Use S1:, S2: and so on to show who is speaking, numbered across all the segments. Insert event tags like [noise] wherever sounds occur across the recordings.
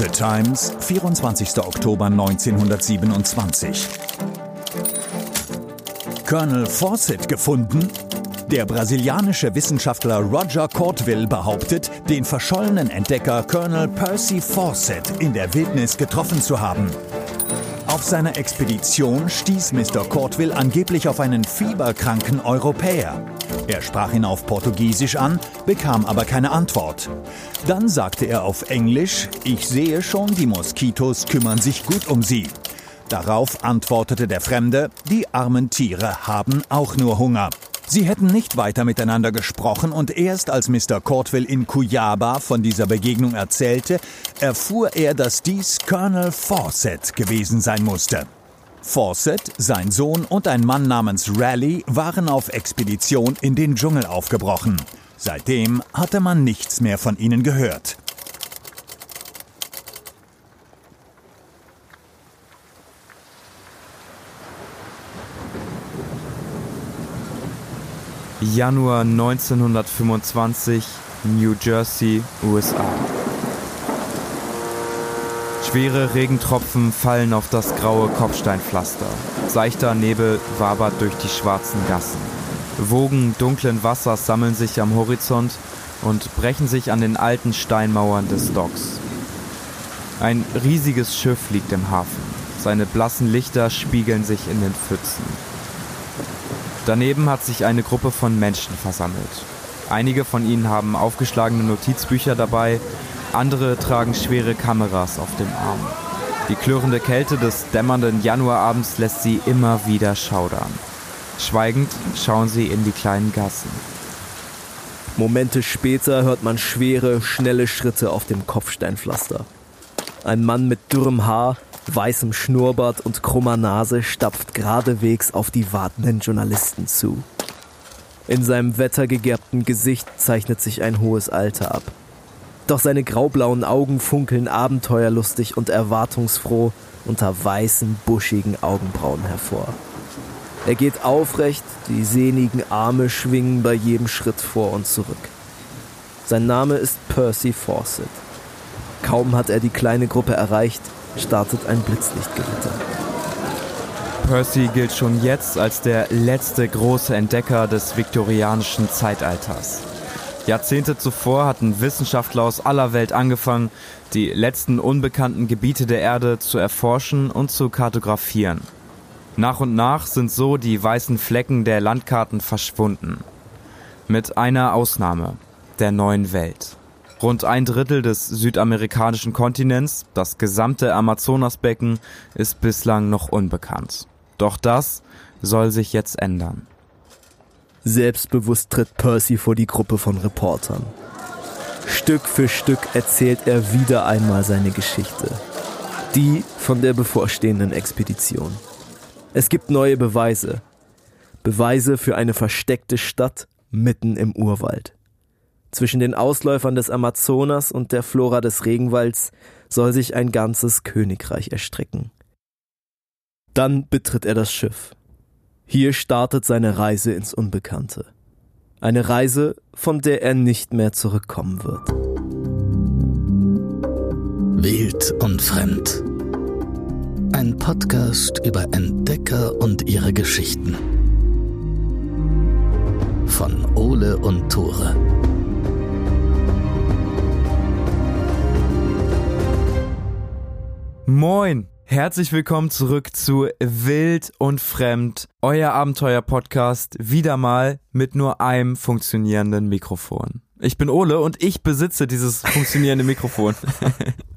S1: The Times, 24. Oktober 1927. Colonel Fawcett gefunden? Der brasilianische Wissenschaftler Roger Cortville behauptet, den verschollenen Entdecker Colonel Percy Fawcett in der Wildnis getroffen zu haben. Auf seiner Expedition stieß Mr. Cortville angeblich auf einen fieberkranken Europäer. Er sprach ihn auf Portugiesisch an, bekam aber keine Antwort. Dann sagte er auf Englisch, ich sehe schon, die Moskitos kümmern sich gut um sie. Darauf antwortete der Fremde, die armen Tiere haben auch nur Hunger. Sie hätten nicht weiter miteinander gesprochen und erst als Mr. Cortville in Cuyaba von dieser Begegnung erzählte, erfuhr er, dass dies Colonel Fawcett gewesen sein musste. Fawcett, sein Sohn und ein Mann namens Raleigh waren auf Expedition in den Dschungel aufgebrochen. Seitdem hatte man nichts mehr von ihnen gehört.
S2: Januar 1925, New Jersey, USA. Schwere Regentropfen fallen auf das graue Kopfsteinpflaster. Seichter Nebel wabert durch die schwarzen Gassen. Wogen dunklen Wassers sammeln sich am Horizont und brechen sich an den alten Steinmauern des Docks. Ein riesiges Schiff liegt im Hafen. Seine blassen Lichter spiegeln sich in den Pfützen. Daneben hat sich eine Gruppe von Menschen versammelt. Einige von ihnen haben aufgeschlagene Notizbücher dabei, andere tragen schwere Kameras auf dem Arm. Die klirrende Kälte des dämmernden Januarabends lässt sie immer wieder schaudern. Schweigend schauen sie in die kleinen Gassen.
S3: Momente später hört man schwere, schnelle Schritte auf dem Kopfsteinpflaster. Ein Mann mit dürrem Haar, weißem Schnurrbart und krummer Nase stapft geradewegs auf die wartenden Journalisten zu. In seinem wettergegerbten Gesicht zeichnet sich ein hohes Alter ab. Doch seine graublauen Augen funkeln abenteuerlustig und erwartungsfroh unter weißen, buschigen Augenbrauen hervor. Er geht aufrecht, die sehnigen Arme schwingen bei jedem Schritt vor und zurück. Sein Name ist Percy Fawcett. Kaum hat er die kleine Gruppe erreicht, startet ein Blitzlichtgewitter.
S2: Percy gilt schon jetzt als der letzte große Entdecker des viktorianischen Zeitalters. Jahrzehnte zuvor hatten Wissenschaftler aus aller Welt angefangen, die letzten unbekannten Gebiete der Erde zu erforschen und zu kartografieren. Nach und nach sind so die weißen Flecken der Landkarten verschwunden. Mit einer Ausnahme, der neuen Welt. Rund ein Drittel des südamerikanischen Kontinents, das gesamte Amazonasbecken, ist bislang noch unbekannt. Doch das soll sich jetzt ändern.
S3: Selbstbewusst tritt Percy vor die Gruppe von Reportern. Stück für Stück erzählt er wieder einmal seine Geschichte. Die von der bevorstehenden Expedition. Es gibt neue Beweise. Beweise für eine versteckte Stadt mitten im Urwald. Zwischen den Ausläufern des Amazonas und der Flora des Regenwalds soll sich ein ganzes Königreich erstrecken. Dann betritt er das Schiff. Hier startet seine Reise ins Unbekannte. Eine Reise, von der er nicht mehr zurückkommen wird.
S4: Wild und Fremd. Ein Podcast über Entdecker und ihre Geschichten. Von Ole und Tore.
S2: Moin! Herzlich willkommen zurück zu Wild und Fremd, euer Abenteuer-Podcast, wieder mal mit nur einem funktionierenden Mikrofon. Ich bin Ole und ich besitze dieses funktionierende Mikrofon. [laughs]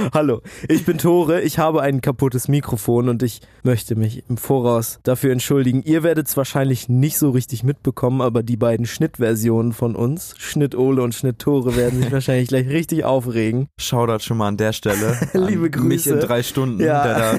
S2: [laughs]
S3: Hallo, ich bin Tore, ich habe ein kaputtes Mikrofon und ich möchte mich im Voraus dafür entschuldigen. Ihr werdet es wahrscheinlich nicht so richtig mitbekommen, aber die beiden Schnittversionen von uns, Schnitt Ole und Schnitt Tore, werden sich [laughs] wahrscheinlich gleich richtig aufregen.
S2: Shoutout schon mal an der Stelle. [laughs]
S3: Liebe Grüße.
S2: Mich in drei Stunden,
S3: Ja.
S2: der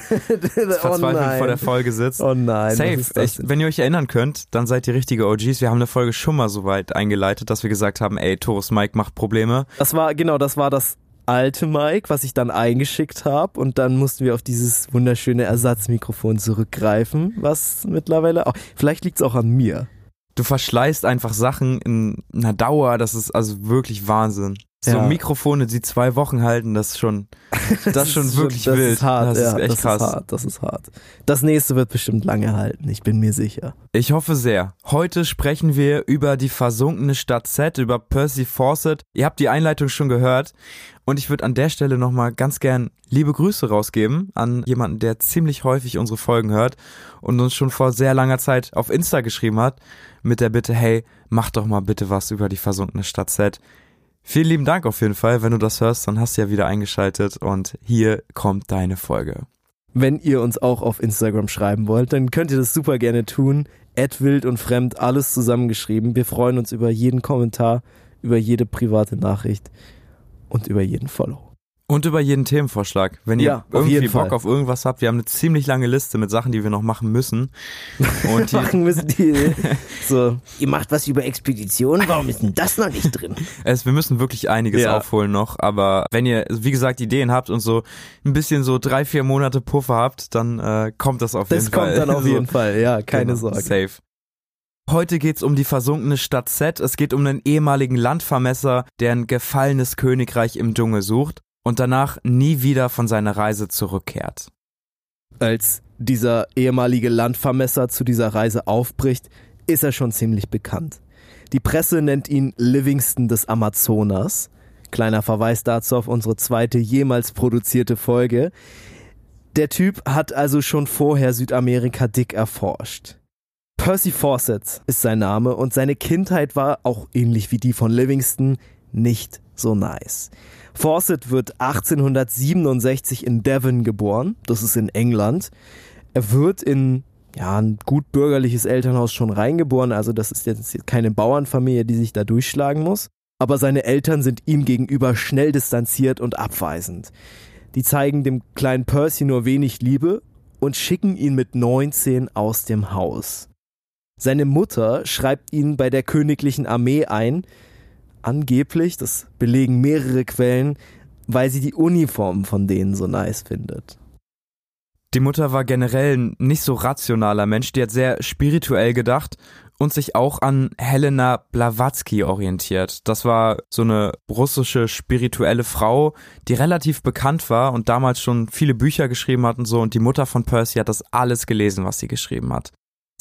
S2: da verzweifelt vor der Folge sitzt.
S3: Oh nein.
S2: Safe. Ich, wenn ihr euch erinnern könnt, dann seid ihr richtige OGs. Wir haben eine Folge schon mal so weit eingeleitet, dass wir gesagt haben, ey, Tores Mike macht Probleme.
S3: Das war, genau, das war das alte Mic, was ich dann eingeschickt habe und dann mussten wir auf dieses wunderschöne Ersatzmikrofon zurückgreifen, was mittlerweile auch, vielleicht liegt es auch an mir.
S2: Du verschleißt einfach Sachen in einer Dauer, das ist also wirklich Wahnsinn. So
S3: Ja.
S2: Mikrofone, die zwei Wochen halten, das ist schon, [laughs] das ist schon wirklich
S3: das
S2: wild.
S3: Ist hart,
S2: das ist
S3: ja,
S2: echt
S3: das
S2: krass.
S3: Ist hart, das ist hart. Das nächste wird bestimmt lange halten, ich bin mir sicher.
S2: Ich hoffe sehr. Heute sprechen wir über die versunkene Stadt Z, über Percy Fawcett. Ihr habt die Einleitung schon gehört. Und ich würde an der Stelle nochmal ganz gern liebe Grüße rausgeben an jemanden, der ziemlich häufig unsere Folgen hört und uns schon vor sehr langer Zeit auf Insta geschrieben hat mit der Bitte, hey, mach doch mal bitte was über die versunkene Stadt Z. Vielen lieben Dank auf jeden Fall. Wenn du das hörst, dann hast du ja wieder eingeschaltet und hier kommt deine Folge.
S3: Wenn ihr uns auch auf Instagram schreiben wollt, dann könnt ihr das super gerne tun. Ad wild und fremd, alles zusammengeschrieben. Wir freuen uns über jeden Kommentar, über jede private Nachricht und über jeden Follow.
S2: Und über jeden Themenvorschlag. Wenn ihr
S3: Ja,
S2: irgendwie Bock
S3: Fall.
S2: auf irgendwas habt, wir haben eine ziemlich lange Liste mit Sachen, die wir noch machen müssen. Und die, [laughs]
S3: Machen müssen die [laughs] so.
S5: Ihr macht was über Expeditionen, warum ist denn das noch nicht drin?
S2: es, wir müssen wirklich einiges
S3: Ja.
S2: aufholen noch. Aber wenn ihr, wie gesagt, Ideen habt und so ein bisschen so drei, vier Monate Puffer habt, dann äh, kommt das auf
S3: Das
S2: jeden
S3: kommt
S2: Fall.
S3: dann auf [laughs]
S2: So,
S3: jeden Fall, ja, keine
S2: genau,
S3: Sorge.
S2: Safe. Heute geht's um die versunkene Stadt Z. Es geht um einen ehemaligen Landvermesser, der ein gefallenes Königreich im Dschungel sucht und danach nie wieder von seiner Reise zurückkehrt.
S3: Als dieser ehemalige Landvermesser zu dieser Reise aufbricht, ist er schon ziemlich bekannt. Die Presse nennt ihn Livingston des Amazonas. Kleiner Verweis dazu auf unsere zweite jemals produzierte Folge. Der Typ hat also schon vorher Südamerika dick erforscht. Percy Fawcett ist sein Name und seine Kindheit war, auch ähnlich wie die von Livingston, nicht so nice. Fawcett wird 1867 in Devon geboren, das ist in England. Er wird in ja, ein gut bürgerliches Elternhaus schon reingeboren, also das ist jetzt keine Bauernfamilie, die sich da durchschlagen muss. Aber seine Eltern sind ihm gegenüber schnell distanziert und abweisend. Die zeigen dem kleinen Percy nur wenig Liebe und schicken ihn mit 19 aus dem Haus. Seine Mutter schreibt ihn bei der königlichen Armee ein, angeblich, das belegen mehrere Quellen, weil sie die Uniformen von denen so nice findet.
S2: Die Mutter war generell ein nicht so rationaler Mensch, die hat sehr spirituell gedacht und sich auch an Helena Blavatsky orientiert. Das war so eine russische spirituelle Frau, die relativ bekannt war und damals schon viele Bücher geschrieben hat und so und die Mutter von Percy hat das alles gelesen, was sie geschrieben hat.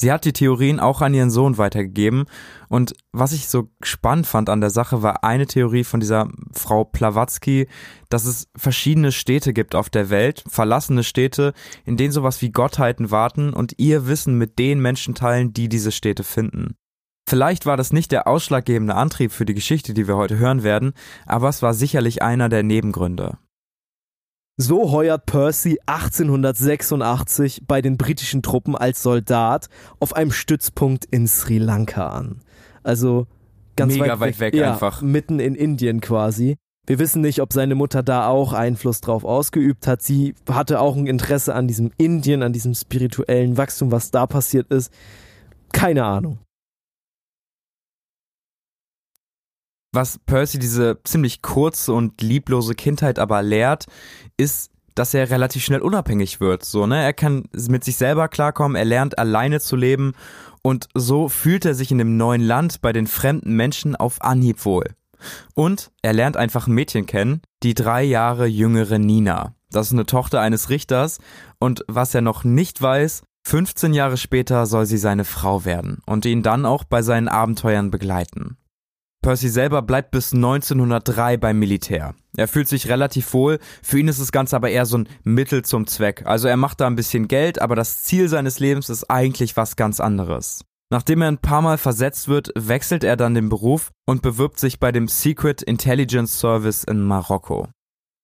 S2: Sie hat die Theorien auch an ihren Sohn weitergegeben und was ich so spannend fand an der Sache war eine Theorie von dieser Frau Blavatsky, dass es verschiedene Städte gibt auf der Welt, verlassene Städte, in denen sowas wie Gottheiten warten und ihr Wissen mit den Menschen teilen, die diese Städte finden. Vielleicht war das nicht der ausschlaggebende Antrieb für die Geschichte, die wir heute hören werden, aber es war sicherlich einer der Nebengründe.
S3: So heuert Percy 1886 bei den britischen Truppen als Soldat auf einem Stützpunkt in Sri Lanka an. Also ganz
S2: Mega weit weg
S3: ja,
S2: einfach.
S3: Mitten in Indien quasi. Wir wissen nicht, ob seine Mutter da auch Einfluss drauf ausgeübt hat. Sie hatte auch ein Interesse an diesem Indien, an diesem spirituellen Wachstum, was da passiert ist. Keine Ahnung.
S2: Was Percy diese ziemlich kurze und lieblose Kindheit aber lehrt, ist, dass er relativ schnell unabhängig wird. So, ne? Er kann mit sich selber klarkommen, er lernt alleine zu leben und so fühlt er sich in dem neuen Land bei den fremden Menschen auf Anhieb wohl. Und er lernt einfach ein Mädchen kennen, die drei Jahre jüngere Nina. Das ist eine Tochter eines Richters und was er noch nicht weiß, 15 Jahre später soll sie seine Frau werden und ihn dann auch bei seinen Abenteuern begleiten. Percy selber bleibt bis 1903 beim Militär. Er fühlt sich relativ wohl, für ihn ist das Ganze aber eher so ein Mittel zum Zweck. Also er macht da ein bisschen Geld, aber das Ziel seines Lebens ist eigentlich was ganz anderes. Nachdem er ein paar Mal versetzt wird, wechselt er dann den Beruf und bewirbt sich bei dem Secret Intelligence Service in Marokko.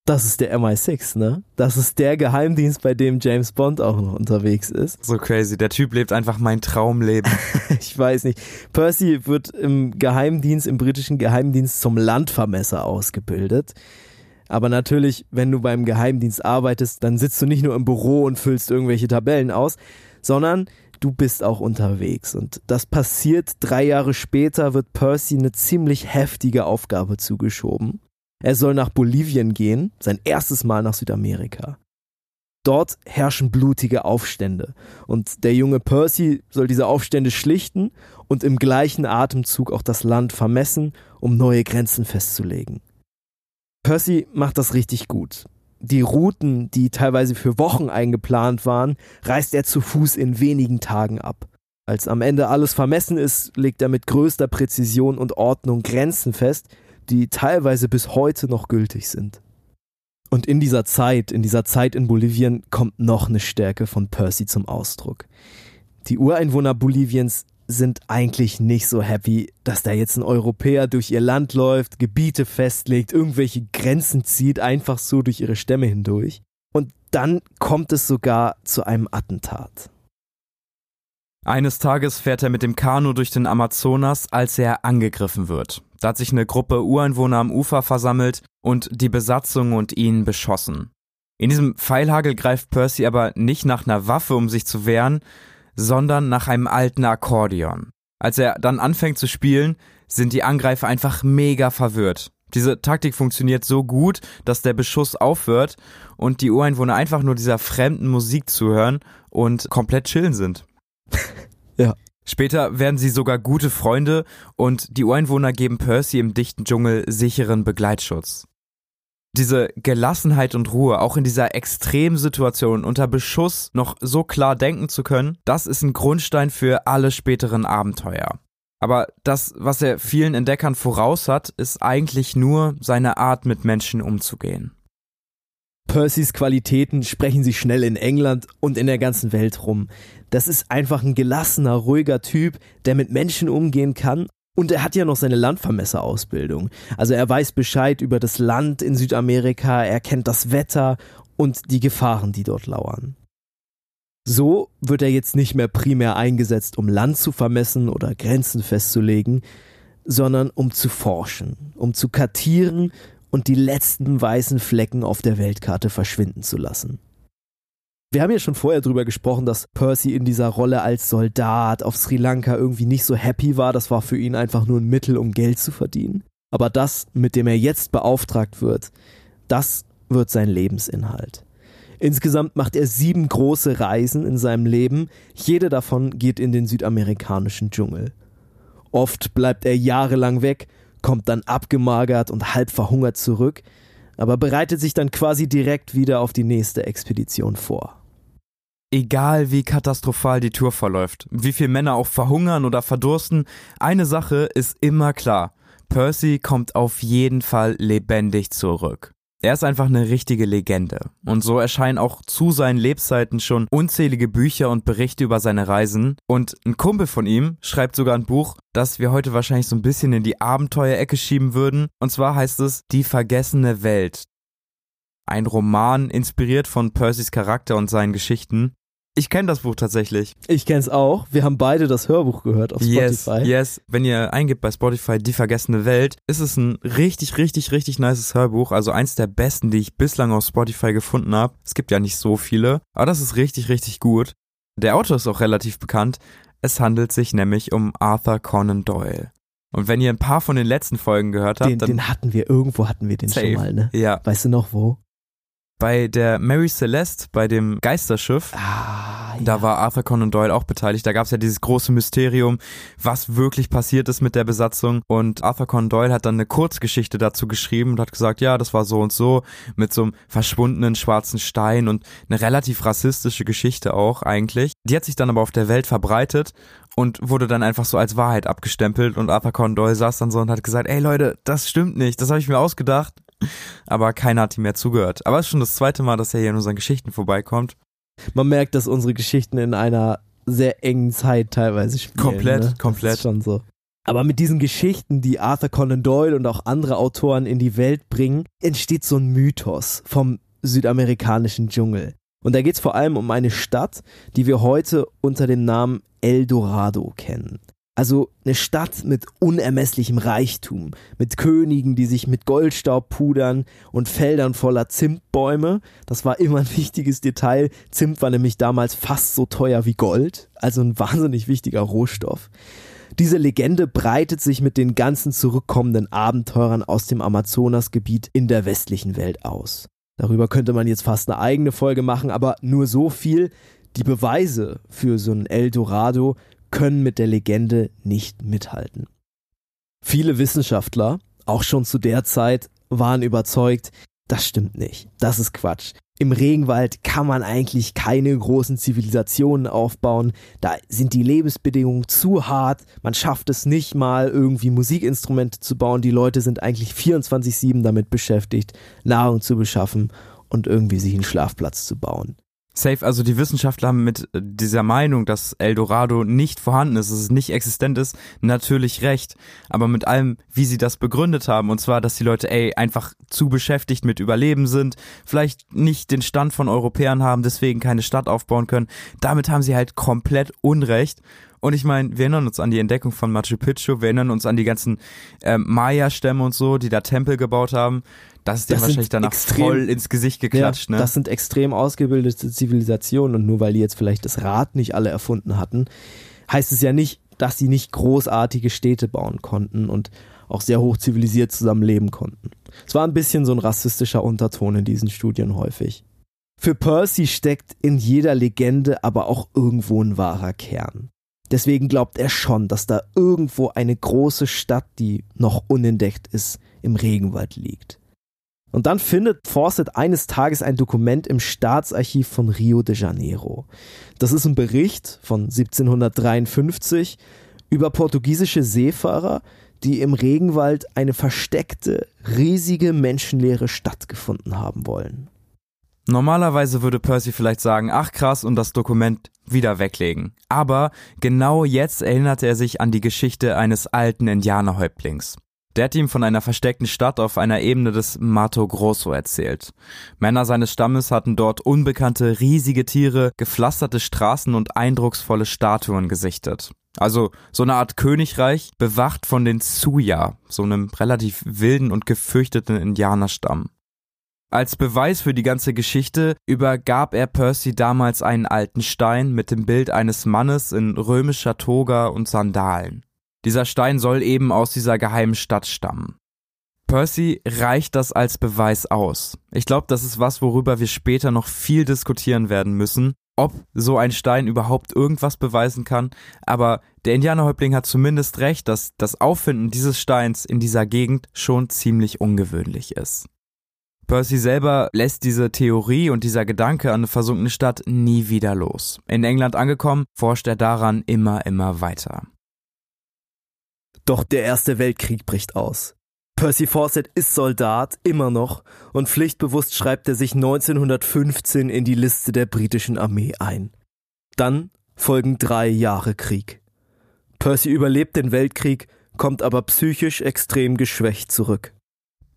S3: Das ist der MI6, ne? Das ist der Geheimdienst, bei dem James Bond auch noch unterwegs ist.
S2: So crazy, der Typ lebt einfach mein Traumleben. [laughs]
S3: Ich weiß nicht. Percy wird im Geheimdienst, im britischen Geheimdienst zum Landvermesser ausgebildet. Aber natürlich, wenn du beim Geheimdienst arbeitest, dann sitzt du nicht nur im Büro und füllst irgendwelche Tabellen aus, sondern du bist auch unterwegs. Und das passiert drei Jahre später, wird Percy eine ziemlich heftige Aufgabe zugeschoben. Er soll nach Bolivien gehen, sein erstes Mal nach Südamerika. Dort herrschen blutige Aufstände und der junge Percy soll diese Aufstände schlichten und im gleichen Atemzug auch das Land vermessen, um neue Grenzen festzulegen. Percy macht das richtig gut. Die Routen, die teilweise für Wochen eingeplant waren, reist er zu Fuß in wenigen Tagen ab. Als am Ende alles vermessen ist, legt er mit größter Präzision und Ordnung Grenzen fest, die teilweise bis heute noch gültig sind. Und in dieser Zeit, in dieser Zeit in Bolivien, kommt noch eine Stärke von Percy zum Ausdruck. Die Ureinwohner Boliviens sind eigentlich nicht so happy, dass da jetzt ein Europäer durch ihr Land läuft, Gebiete festlegt, irgendwelche Grenzen zieht, einfach so durch ihre Stämme hindurch. Und dann kommt es sogar zu einem Attentat.
S2: Eines Tages fährt er mit dem Kanu durch den Amazonas, als er angegriffen wird. Da hat sich eine Gruppe Ureinwohner am Ufer versammelt und die Besatzung und ihn beschossen. In diesem Pfeilhagel greift Percy aber nicht nach einer Waffe, um sich zu wehren, sondern nach einem alten Akkordeon. Als er dann anfängt zu spielen, sind die Angreifer einfach mega verwirrt. Diese Taktik funktioniert so gut, dass der Beschuss aufhört und die Ureinwohner einfach nur dieser fremden Musik zuhören und komplett chillen sind. [laughs]
S3: ja.
S2: Später werden sie sogar gute Freunde und die Ureinwohner geben Percy im dichten Dschungel sicheren Begleitschutz. Diese Gelassenheit und Ruhe, auch in dieser Extremsituation unter Beschuss noch so klar denken zu können, das ist ein Grundstein für alle späteren Abenteuer. Aber das, was er vielen Entdeckern voraus hat, ist eigentlich nur seine Art, mit Menschen umzugehen.
S3: Percys Qualitäten sprechen sich schnell in England und in der ganzen Welt rum. Das ist einfach ein gelassener, ruhiger Typ, der mit Menschen umgehen kann. Und er hat ja noch seine Landvermesserausbildung. Also er weiß Bescheid über das Land in Südamerika, er kennt das Wetter und die Gefahren, die dort lauern. So wird er jetzt nicht mehr primär eingesetzt, um Land zu vermessen oder Grenzen festzulegen, sondern um zu forschen, um zu kartieren und die letzten weißen Flecken auf der Weltkarte verschwinden zu lassen. Wir haben ja schon vorher drüber gesprochen, dass Percy in dieser Rolle als Soldat auf Sri Lanka irgendwie nicht so happy war. Das war für ihn einfach nur ein Mittel, um Geld zu verdienen. Aber das, mit dem er jetzt beauftragt wird, das wird sein Lebensinhalt. Insgesamt macht er sieben große Reisen in seinem Leben. Jede davon geht in den südamerikanischen Dschungel. Oft bleibt er jahrelang weg kommt dann abgemagert und halb verhungert zurück, aber bereitet sich dann quasi direkt wieder auf die nächste Expedition vor.
S2: Egal wie katastrophal die Tour verläuft, wie viele Männer auch verhungern oder verdursten, eine Sache ist immer klar. Percy kommt auf jeden Fall lebendig zurück. Er ist einfach eine richtige Legende. Und so erscheinen auch zu seinen Lebzeiten schon unzählige Bücher und Berichte über seine Reisen. Und ein Kumpel von ihm schreibt sogar ein Buch, das wir heute wahrscheinlich so ein bisschen in die Abenteuerecke schieben würden. Und zwar heißt es Die vergessene Welt. Ein Roman inspiriert von Percys Charakter und seinen Geschichten. Ich kenne das Buch tatsächlich.
S3: Ich kenne es auch. Wir haben beide das Hörbuch gehört auf Spotify.
S2: Yes, yes. Wenn ihr eingibt bei Spotify Die vergessene Welt, ist es ein richtig, richtig, richtig nices Hörbuch. Also eins der besten, die ich bislang auf Spotify gefunden habe. Es gibt ja nicht so viele, aber das ist richtig, richtig gut. Der Autor ist auch relativ bekannt. Es handelt sich nämlich um Arthur Conan Doyle. Und wenn ihr ein paar von den letzten Folgen gehört habt,
S3: den,
S2: dann
S3: den hatten wir irgendwo hatten wir den
S2: Safe.
S3: schon mal, ne?
S2: Ja.
S3: Weißt du noch wo?
S2: Bei der Mary Celeste, bei dem Geisterschiff,
S3: Ah, ja.
S2: da war Arthur Conan Doyle auch beteiligt. Da gab es ja dieses große Mysterium, was wirklich passiert ist mit der Besatzung. Und Arthur Conan Doyle hat dann eine Kurzgeschichte dazu geschrieben und hat gesagt, ja, das war so und so, mit so einem verschwundenen schwarzen Stein und eine relativ rassistische Geschichte auch eigentlich. Die hat sich dann aber auf der Welt verbreitet und wurde dann einfach so als Wahrheit abgestempelt und Arthur Conan Doyle saß dann so und hat gesagt, ey Leute, das stimmt nicht, das habe ich mir ausgedacht. Aber keiner hat ihm mehr zugehört. Aber es ist schon das zweite Mal, dass er hier in unseren Geschichten vorbeikommt.
S3: Man merkt, dass unsere Geschichten in einer sehr engen Zeit teilweise spielen.
S2: Komplett,
S3: ne?
S2: komplett.
S3: Das ist schon so. Aber mit diesen Geschichten, die Arthur Conan Doyle und auch andere Autoren in die Welt bringen, entsteht so ein Mythos vom südamerikanischen Dschungel. Und da geht es vor allem um eine Stadt, die wir heute unter dem Namen El Dorado kennen. Also eine Stadt mit unermesslichem Reichtum, mit Königen, die sich mit Goldstaub pudern und Feldern voller Zimtbäume. Das war immer ein wichtiges Detail. Zimt war nämlich damals fast so teuer wie Gold, also ein wahnsinnig wichtiger Rohstoff. Diese Legende breitet sich mit den ganzen zurückkommenden Abenteurern aus dem Amazonasgebiet in der westlichen Welt aus. Darüber könnte man jetzt fast eine eigene Folge machen, aber nur so viel. Die Beweise für so ein Eldorado können mit der Legende nicht mithalten. Viele Wissenschaftler, auch schon zu der Zeit, waren überzeugt, das stimmt nicht. Das ist Quatsch. Im Regenwald kann man eigentlich keine großen Zivilisationen aufbauen. Da sind die Lebensbedingungen zu hart. Man schafft es nicht mal, irgendwie Musikinstrumente zu bauen. Die Leute sind eigentlich 24-7 damit beschäftigt, Nahrung zu beschaffen und irgendwie sich einen Schlafplatz zu bauen.
S2: Safe, also die Wissenschaftler haben mit dieser Meinung, dass Eldorado nicht vorhanden ist, dass es nicht existent ist, natürlich recht. Aber mit allem, wie sie das begründet haben, und zwar, dass die Leute, ey, einfach zu beschäftigt mit Überleben sind, vielleicht nicht den Stand von Europäern haben, deswegen keine Stadt aufbauen können, damit haben sie halt komplett Unrecht. Und ich meine, wir erinnern uns an die Entdeckung von Machu Picchu, wir erinnern uns an die ganzen ähm, Maya-Stämme und so, die da Tempel gebaut haben. Das ist dir wahrscheinlich danach extrem, voll ins Gesicht geklatscht,
S3: ja,
S2: ne?
S3: Das sind extrem ausgebildete Zivilisationen und nur weil die jetzt vielleicht das Rad nicht alle erfunden hatten, heißt es ja nicht, dass sie nicht großartige Städte bauen konnten und auch sehr hoch zivilisiert zusammenleben konnten. Es war ein bisschen so ein rassistischer Unterton in diesen Studien häufig. Für Percy steckt in jeder Legende aber auch irgendwo ein wahrer Kern. Deswegen glaubt er schon, dass da irgendwo eine große Stadt, die noch unentdeckt ist, im Regenwald liegt. Und dann findet Fawcett eines Tages ein Dokument im Staatsarchiv von Rio de Janeiro. Das ist ein Bericht von 1753 über portugiesische Seefahrer, die im Regenwald eine versteckte, riesige, menschenleere Stadt gefunden haben wollen.
S2: Normalerweise würde Percy vielleicht sagen, ach krass, und das Dokument wieder weglegen. Aber genau jetzt erinnerte er sich an die Geschichte eines alten Indianerhäuptlings. Der hat ihm von einer versteckten Stadt auf einer Ebene des Mato Grosso erzählt. Männer seines Stammes hatten dort unbekannte riesige Tiere, gepflasterte Straßen und eindrucksvolle Statuen gesichtet. Also so eine Art Königreich, bewacht von den Suya, so einem relativ wilden und gefürchteten Indianerstamm. Als Beweis für die ganze Geschichte übergab er Percy damals einen alten Stein mit dem Bild eines Mannes in römischer Toga und Sandalen. Dieser Stein soll eben aus dieser geheimen Stadt stammen. Percy reicht das als Beweis aus. Ich glaube, das ist was, worüber wir später noch viel diskutieren werden müssen, ob so ein Stein überhaupt irgendwas beweisen kann, aber der Indianerhäuptling hat zumindest recht, dass das Auffinden dieses Steins in dieser Gegend schon ziemlich ungewöhnlich ist. Percy selber lässt diese Theorie und dieser Gedanke an eine versunkene Stadt nie wieder los. In England angekommen, forscht er daran immer, immer weiter.
S3: Doch der Erste Weltkrieg bricht aus. Percy Fawcett ist Soldat, immer noch, und pflichtbewusst schreibt er sich 1915 in die Liste der britischen Armee ein. Dann folgen drei Jahre Krieg. Percy überlebt den Weltkrieg, kommt aber psychisch extrem geschwächt zurück.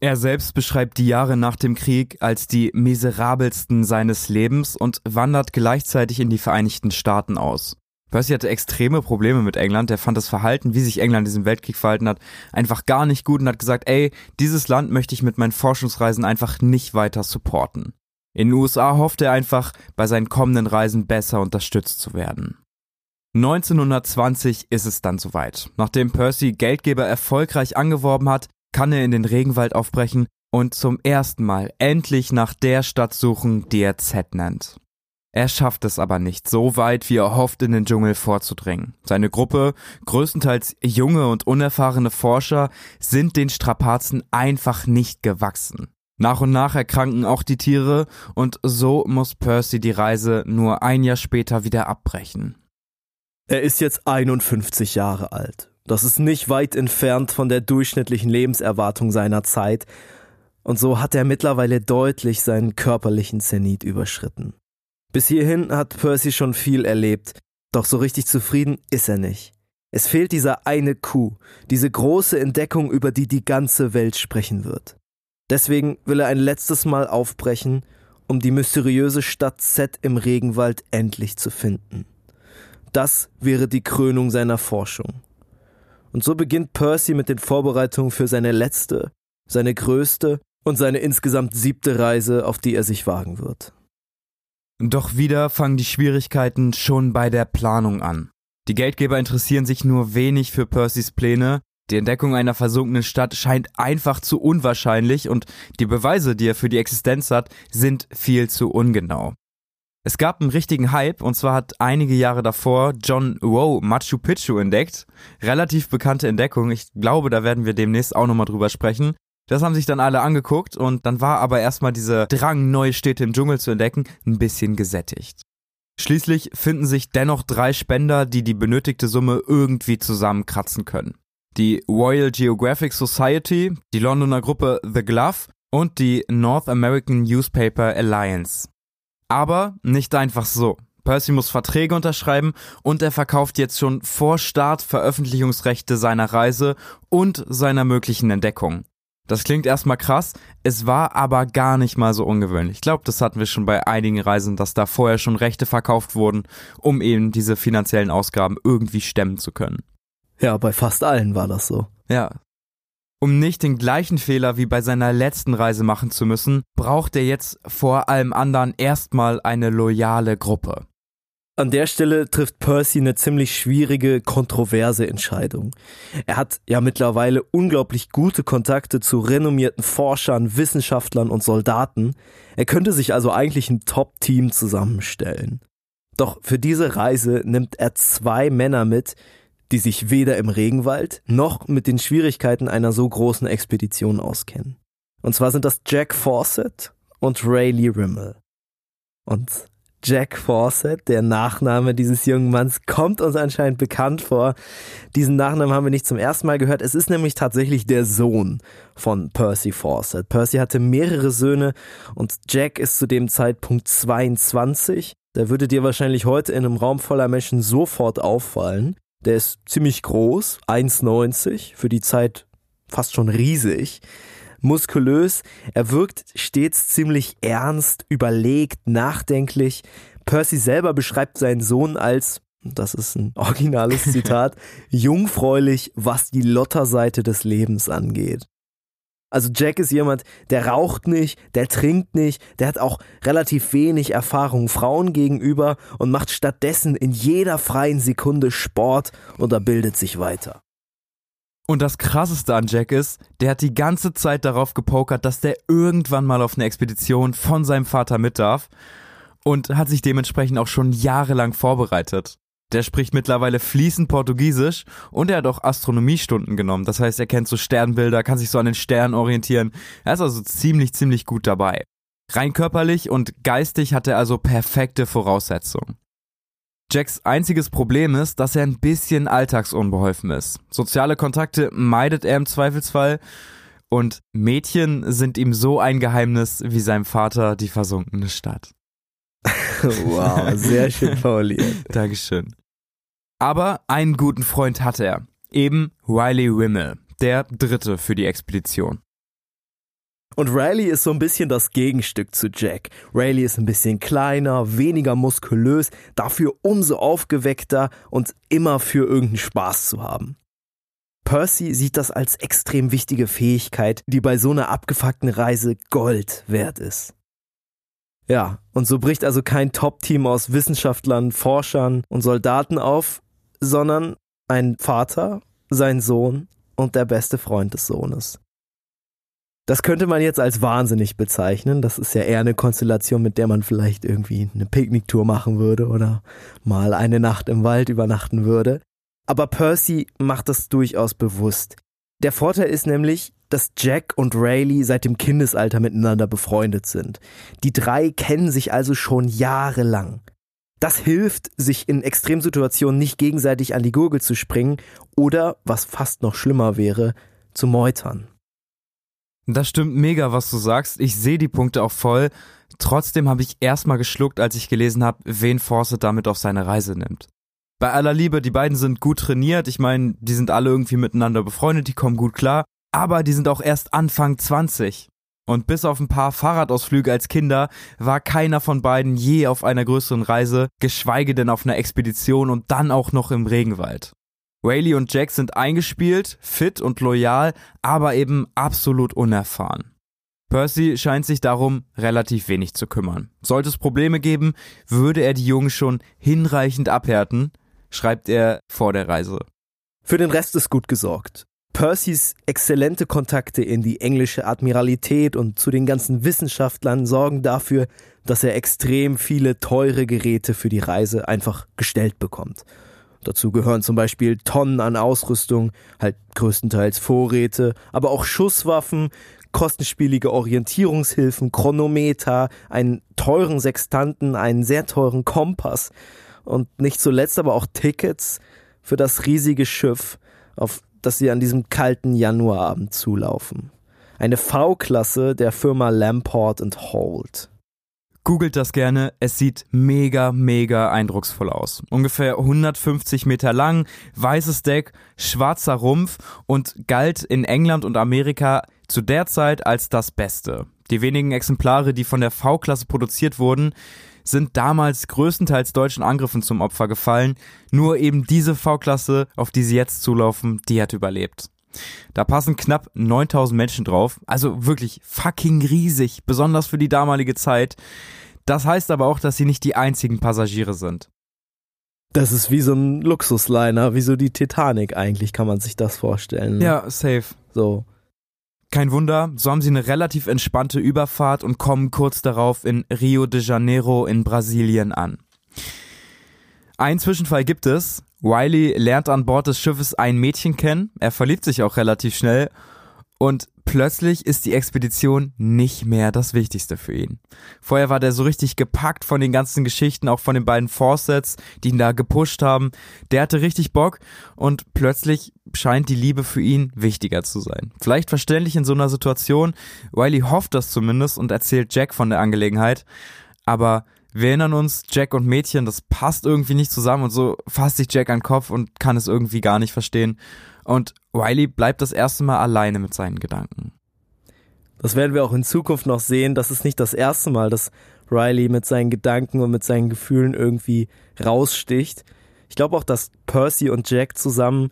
S2: Er selbst beschreibt die Jahre nach dem Krieg als die miserabelsten seines Lebens und wandert gleichzeitig in die Vereinigten Staaten aus. Percy hatte extreme Probleme mit England. Der fand das Verhalten, wie sich England in diesem Weltkrieg verhalten hat, einfach gar nicht gut und hat gesagt, ey, dieses Land möchte ich mit meinen Forschungsreisen einfach nicht weiter supporten. In den USA hoffte er einfach, bei seinen kommenden Reisen besser unterstützt zu werden. 1920 ist es dann soweit. Nachdem Percy Geldgeber erfolgreich angeworben hat, kann er in den Regenwald aufbrechen und zum ersten Mal endlich nach der Stadt suchen, die er Z nennt. Er schafft es aber nicht so weit, wie er hofft, in den Dschungel vorzudringen. Seine Gruppe, größtenteils junge und unerfahrene Forscher, sind den Strapazen einfach nicht gewachsen. Nach und nach erkranken auch die Tiere und so muss Percy die Reise nur ein Jahr später wieder abbrechen.
S3: Er ist jetzt 51 Jahre alt. Das ist nicht weit entfernt von der durchschnittlichen Lebenserwartung seiner Zeit, und so hat er mittlerweile deutlich seinen körperlichen Zenit überschritten. Bis hierhin hat Percy schon viel erlebt, doch so richtig zufrieden ist er nicht. Es fehlt dieser eine Kuh, diese große Entdeckung, über die die ganze Welt sprechen wird. Deswegen will er ein letztes Mal aufbrechen, um die mysteriöse Stadt Z im Regenwald endlich zu finden. Das wäre die Krönung seiner Forschung. Und so beginnt Percy mit den Vorbereitungen für seine letzte, seine größte und seine insgesamt siebte Reise, auf die er sich wagen wird.
S2: Doch wieder fangen die Schwierigkeiten schon bei der Planung an. Die Geldgeber interessieren sich nur wenig für Percys Pläne, die Entdeckung einer versunkenen Stadt scheint einfach zu unwahrscheinlich und die Beweise, die er für die Existenz hat, sind viel zu ungenau. Es gab einen richtigen Hype und zwar hat einige Jahre davor John Wow Machu Picchu entdeckt. Relativ bekannte Entdeckung, ich glaube, da werden wir demnächst auch nochmal drüber sprechen. Das haben sich dann alle angeguckt und dann war aber erstmal dieser Drang, neue Städte im Dschungel zu entdecken, ein bisschen gesättigt. Schließlich finden sich dennoch drei Spender, die die benötigte Summe irgendwie zusammenkratzen können. Die Royal Geographic Society, die Londoner Gruppe The Glove und die North American Newspaper Alliance. Aber nicht einfach so. Percy muss Verträge unterschreiben und er verkauft jetzt schon vor Start Veröffentlichungsrechte seiner Reise und seiner möglichen Entdeckung. Das klingt erstmal krass, es war aber gar nicht mal so ungewöhnlich. Ich glaube, das hatten wir schon bei einigen Reisen, dass da vorher schon Rechte verkauft wurden, um eben diese finanziellen Ausgaben irgendwie stemmen zu können.
S3: Ja, bei fast allen war das so.
S2: Ja. Um nicht den gleichen Fehler wie bei seiner letzten Reise machen zu müssen, braucht er jetzt vor allem anderen erstmal eine loyale Gruppe.
S3: An der Stelle trifft Percy eine ziemlich schwierige, kontroverse Entscheidung. Er hat ja mittlerweile unglaublich gute Kontakte zu renommierten Forschern, Wissenschaftlern und Soldaten. Er könnte sich also eigentlich ein Top-Team zusammenstellen. Doch für diese Reise nimmt er zwei Männer mit, die sich weder im Regenwald noch mit den Schwierigkeiten einer so großen Expedition auskennen. Und zwar sind das Jack Fawcett und Rayleigh Rimmel. Und Jack Fawcett, der Nachname dieses jungen Manns, kommt uns anscheinend bekannt vor. Diesen Nachnamen haben wir nicht zum ersten Mal gehört. Es ist nämlich tatsächlich der Sohn von Percy Fawcett. Percy hatte mehrere Söhne und Jack ist zu dem Zeitpunkt 22. Der würde dir wahrscheinlich heute in einem Raum voller Menschen sofort auffallen. Der ist ziemlich groß, 1,90, für die Zeit fast schon riesig muskulös. Er wirkt stets ziemlich ernst, überlegt, nachdenklich. Percy selber beschreibt seinen Sohn als, das ist ein originales [laughs] Zitat, jungfräulich, was die Lotterseite des Lebens angeht. Also Jack ist jemand, der raucht nicht, der trinkt nicht, der hat auch relativ wenig Erfahrung Frauen gegenüber und macht stattdessen in jeder freien Sekunde Sport oder bildet sich weiter.
S2: Und das krasseste an Jack ist, der hat die ganze Zeit darauf gepokert, dass der irgendwann mal auf eine Expedition von seinem Vater mit darf und hat sich dementsprechend auch schon jahrelang vorbereitet. Der spricht mittlerweile fließend Portugiesisch und er hat auch Astronomiestunden genommen. Das heißt, er kennt so Sternbilder, kann sich so an den Sternen orientieren. Er ist also ziemlich, ziemlich gut dabei. Rein körperlich und geistig hat er also perfekte Voraussetzungen. Jacks einziges Problem ist, dass er ein bisschen alltagsunbeholfen ist. Soziale Kontakte meidet er im Zweifelsfall und Mädchen sind ihm so ein Geheimnis wie seinem Vater die versunkene Stadt. [laughs]
S3: wow, sehr schön formuliert. [laughs]
S2: Dankeschön. Aber einen guten Freund hat er, eben Riley Wimmel, der dritte für die Expedition.
S3: Und Riley ist so ein bisschen das Gegenstück zu Jack. Riley ist ein bisschen kleiner, weniger muskulös, dafür umso aufgeweckter und immer für irgendeinen Spaß zu haben. Percy sieht das als extrem wichtige Fähigkeit, die bei so einer abgefuckten Reise Gold wert ist. Ja, und so bricht also kein Top-Team aus Wissenschaftlern, Forschern und Soldaten auf, sondern ein Vater, sein Sohn und der beste Freund des Sohnes. Das könnte man jetzt als wahnsinnig bezeichnen. Das ist ja eher eine Konstellation, mit der man vielleicht irgendwie eine Picknicktour machen würde oder mal eine Nacht im Wald übernachten würde. Aber Percy macht das durchaus bewusst. Der Vorteil ist nämlich, dass Jack und Rayleigh seit dem Kindesalter miteinander befreundet sind. Die drei kennen sich also schon jahrelang. Das hilft, sich in Extremsituationen nicht gegenseitig an die Gurgel zu springen oder, was fast noch schlimmer wäre, zu meutern.
S2: Das stimmt mega, was du sagst. Ich sehe die Punkte auch voll. Trotzdem habe ich erstmal geschluckt, als ich gelesen habe, wen Fawcett damit auf seine Reise nimmt. Bei aller Liebe, die beiden sind gut trainiert. Ich meine, die sind alle irgendwie miteinander befreundet, die kommen gut klar. Aber die sind auch erst Anfang 20. Und bis auf ein paar Fahrradausflüge als Kinder war keiner von beiden je auf einer größeren Reise, geschweige denn auf einer Expedition und dann auch noch im Regenwald. Rayleigh und Jack sind eingespielt, fit und loyal, aber eben absolut unerfahren. Percy scheint sich darum relativ wenig zu kümmern. Sollte es Probleme geben, würde er die Jungen schon hinreichend abhärten, schreibt er vor der Reise.
S3: Für den Rest ist gut gesorgt. Percys exzellente Kontakte in die englische Admiralität und zu den ganzen Wissenschaftlern sorgen dafür, dass er extrem viele teure Geräte für die Reise einfach gestellt bekommt. Dazu gehören zum Beispiel Tonnen an Ausrüstung, halt größtenteils Vorräte, aber auch Schusswaffen, kostenspielige Orientierungshilfen, Chronometer, einen teuren Sextanten, einen sehr teuren Kompass und nicht zuletzt aber auch Tickets für das riesige Schiff, auf das sie an diesem kalten Januarabend zulaufen. Eine V-Klasse der Firma Lamport Holt.
S2: Googelt das gerne, es sieht mega, mega eindrucksvoll aus. Ungefähr 150 Meter lang, weißes Deck, schwarzer Rumpf und galt in England und Amerika zu der Zeit als das Beste. Die wenigen Exemplare, die von der V-Klasse produziert wurden, sind damals größtenteils deutschen Angriffen zum Opfer gefallen. Nur eben diese V-Klasse, auf die sie jetzt zulaufen, die hat überlebt. Da passen knapp 9000 Menschen drauf, also wirklich fucking riesig, besonders für die damalige Zeit. Das heißt aber auch, dass sie nicht die einzigen Passagiere sind.
S3: Das ist wie so ein Luxusliner, wie so die Titanic eigentlich, kann man sich das vorstellen. Ne?
S2: Ja, safe.
S3: So.
S2: Kein Wunder, so haben sie eine relativ entspannte Überfahrt und kommen kurz darauf in Rio de Janeiro in Brasilien an. Ein Zwischenfall gibt es. Wiley lernt an Bord des Schiffes ein Mädchen kennen. Er verliebt sich auch relativ schnell. Und plötzlich ist die Expedition nicht mehr das Wichtigste für ihn. Vorher war der so richtig gepackt von den ganzen Geschichten, auch von den beiden Fawcetts, die ihn da gepusht haben. Der hatte richtig Bock und plötzlich scheint die Liebe für ihn wichtiger zu sein. Vielleicht verständlich in so einer Situation. Wiley hofft das zumindest und erzählt Jack von der Angelegenheit. Aber wir erinnern uns, Jack und Mädchen, das passt irgendwie nicht zusammen und so fasst sich Jack an den Kopf und kann es irgendwie gar nicht verstehen. Und Wiley bleibt das erste Mal alleine mit seinen Gedanken.
S3: Das werden wir auch in Zukunft noch sehen. Das ist nicht das erste Mal, dass Riley mit seinen Gedanken und mit seinen Gefühlen irgendwie raussticht. Ich glaube auch, dass Percy und Jack zusammen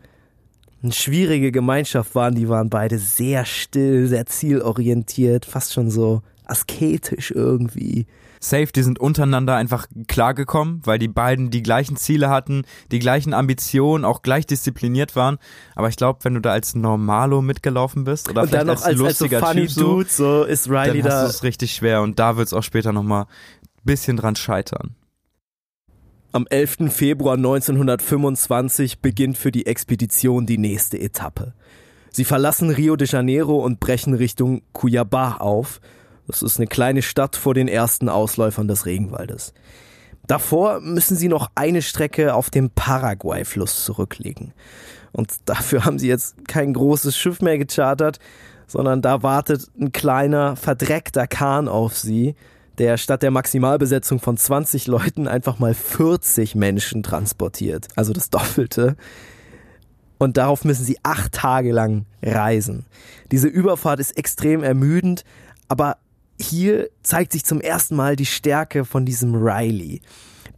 S3: eine schwierige Gemeinschaft waren. Die waren beide sehr still, sehr zielorientiert, fast schon so asketisch irgendwie
S2: safe, die sind untereinander einfach klargekommen, weil die beiden die gleichen Ziele hatten, die gleichen Ambitionen, auch gleich diszipliniert waren. Aber ich glaube, wenn du da als Normalo mitgelaufen bist oder
S3: und
S2: vielleicht
S3: als,
S2: als lustiger
S3: als so
S2: Typ so,
S3: Dude, so ist Riley
S2: dann
S3: da.
S2: du es richtig schwer und da wird es auch später nochmal ein bisschen dran scheitern.
S3: Am 11. Februar 1925 beginnt für die Expedition die nächste Etappe. Sie verlassen Rio de Janeiro und brechen Richtung Cuiabá auf, das ist eine kleine Stadt vor den ersten Ausläufern des Regenwaldes. Davor müssen sie noch eine Strecke auf dem Paraguay-Fluss zurücklegen. Und dafür haben sie jetzt kein großes Schiff mehr gechartert, sondern da wartet ein kleiner, verdreckter Kahn auf sie, der statt der Maximalbesetzung von 20 Leuten einfach mal 40 Menschen transportiert. Also das Doppelte. Und darauf müssen sie acht Tage lang reisen. Diese Überfahrt ist extrem ermüdend, aber hier zeigt sich zum ersten Mal die Stärke von diesem Riley,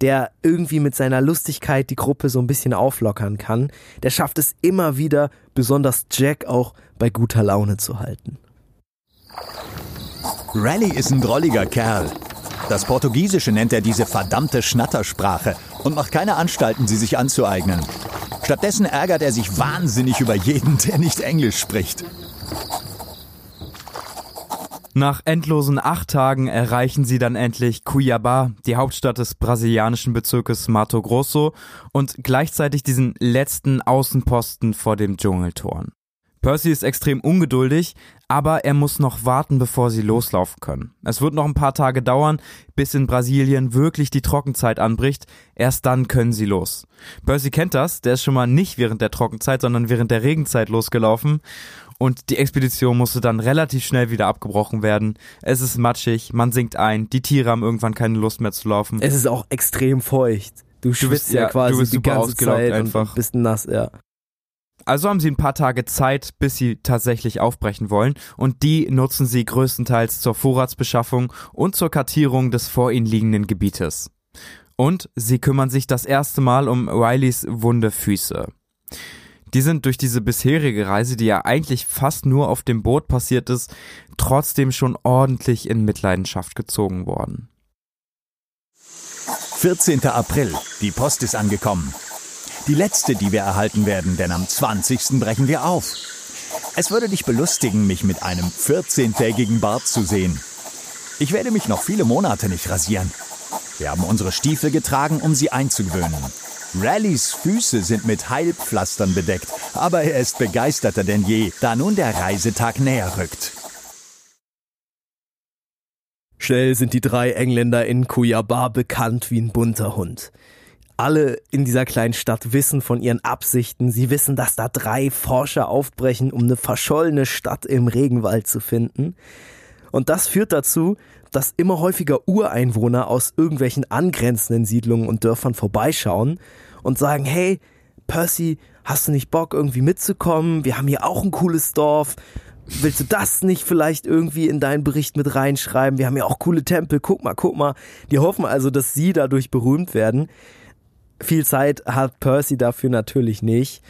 S3: der irgendwie mit seiner Lustigkeit die Gruppe so ein bisschen auflockern kann. Der schafft es immer wieder, besonders Jack auch bei guter Laune zu halten.
S1: Riley ist ein drolliger Kerl. Das Portugiesische nennt er diese verdammte Schnattersprache und macht keine Anstalten, sie sich anzueignen. Stattdessen ärgert er sich wahnsinnig über jeden, der nicht Englisch spricht.
S2: Nach endlosen acht Tagen erreichen sie dann endlich Cuiabá, die Hauptstadt des brasilianischen Bezirkes Mato Grosso und gleichzeitig diesen letzten Außenposten vor dem Dschungeltoren. Percy ist extrem ungeduldig, aber er muss noch warten, bevor sie loslaufen können. Es wird noch ein paar Tage dauern, bis in Brasilien wirklich die Trockenzeit anbricht. Erst dann können sie los. Percy kennt das, der ist schon mal nicht während der Trockenzeit, sondern während der Regenzeit losgelaufen und die Expedition musste dann relativ schnell wieder abgebrochen werden. Es ist matschig, man sinkt ein, die Tiere haben irgendwann keine Lust mehr zu laufen.
S3: Es ist auch extrem feucht. Du, du schwitzt bist, ja, quasi
S2: du bist
S3: die ganze Zeit
S2: einfach.
S3: und bist nass, ja.
S2: Also haben sie ein paar Tage Zeit, bis sie tatsächlich aufbrechen wollen und die nutzen sie größtenteils zur Vorratsbeschaffung und zur Kartierung des vor ihnen liegenden Gebietes. Und sie kümmern sich das erste Mal um Rileys wunde Füße die sind durch diese bisherige Reise, die ja eigentlich fast nur auf dem Boot passiert ist, trotzdem schon ordentlich in Mitleidenschaft gezogen worden.
S1: 14. April. Die Post ist angekommen. Die letzte, die wir erhalten werden, denn am 20. brechen wir auf. Es würde dich belustigen, mich mit einem 14-tägigen Bart zu sehen. Ich werde mich noch viele Monate nicht rasieren. Wir haben unsere Stiefel getragen, um sie einzugewöhnen. Rallys Füße sind mit Heilpflastern bedeckt, aber er ist begeisterter denn je, da nun der Reisetag näher rückt.
S3: Schnell sind die drei Engländer in Cuiabá bekannt wie ein bunter Hund. Alle in dieser kleinen Stadt wissen von ihren Absichten. Sie wissen, dass da drei Forscher aufbrechen, um eine verschollene Stadt im Regenwald zu finden. Und das führt dazu, dass immer häufiger Ureinwohner aus irgendwelchen angrenzenden Siedlungen und Dörfern vorbeischauen und sagen, hey, Percy, hast du nicht Bock irgendwie mitzukommen? Wir haben hier auch ein cooles Dorf willst du das nicht vielleicht irgendwie in deinen Bericht mit reinschreiben? Wir haben ja auch coole Tempel, guck mal, guck mal. Die hoffen also, dass sie dadurch berühmt werden. Viel Zeit hat Percy dafür natürlich nicht,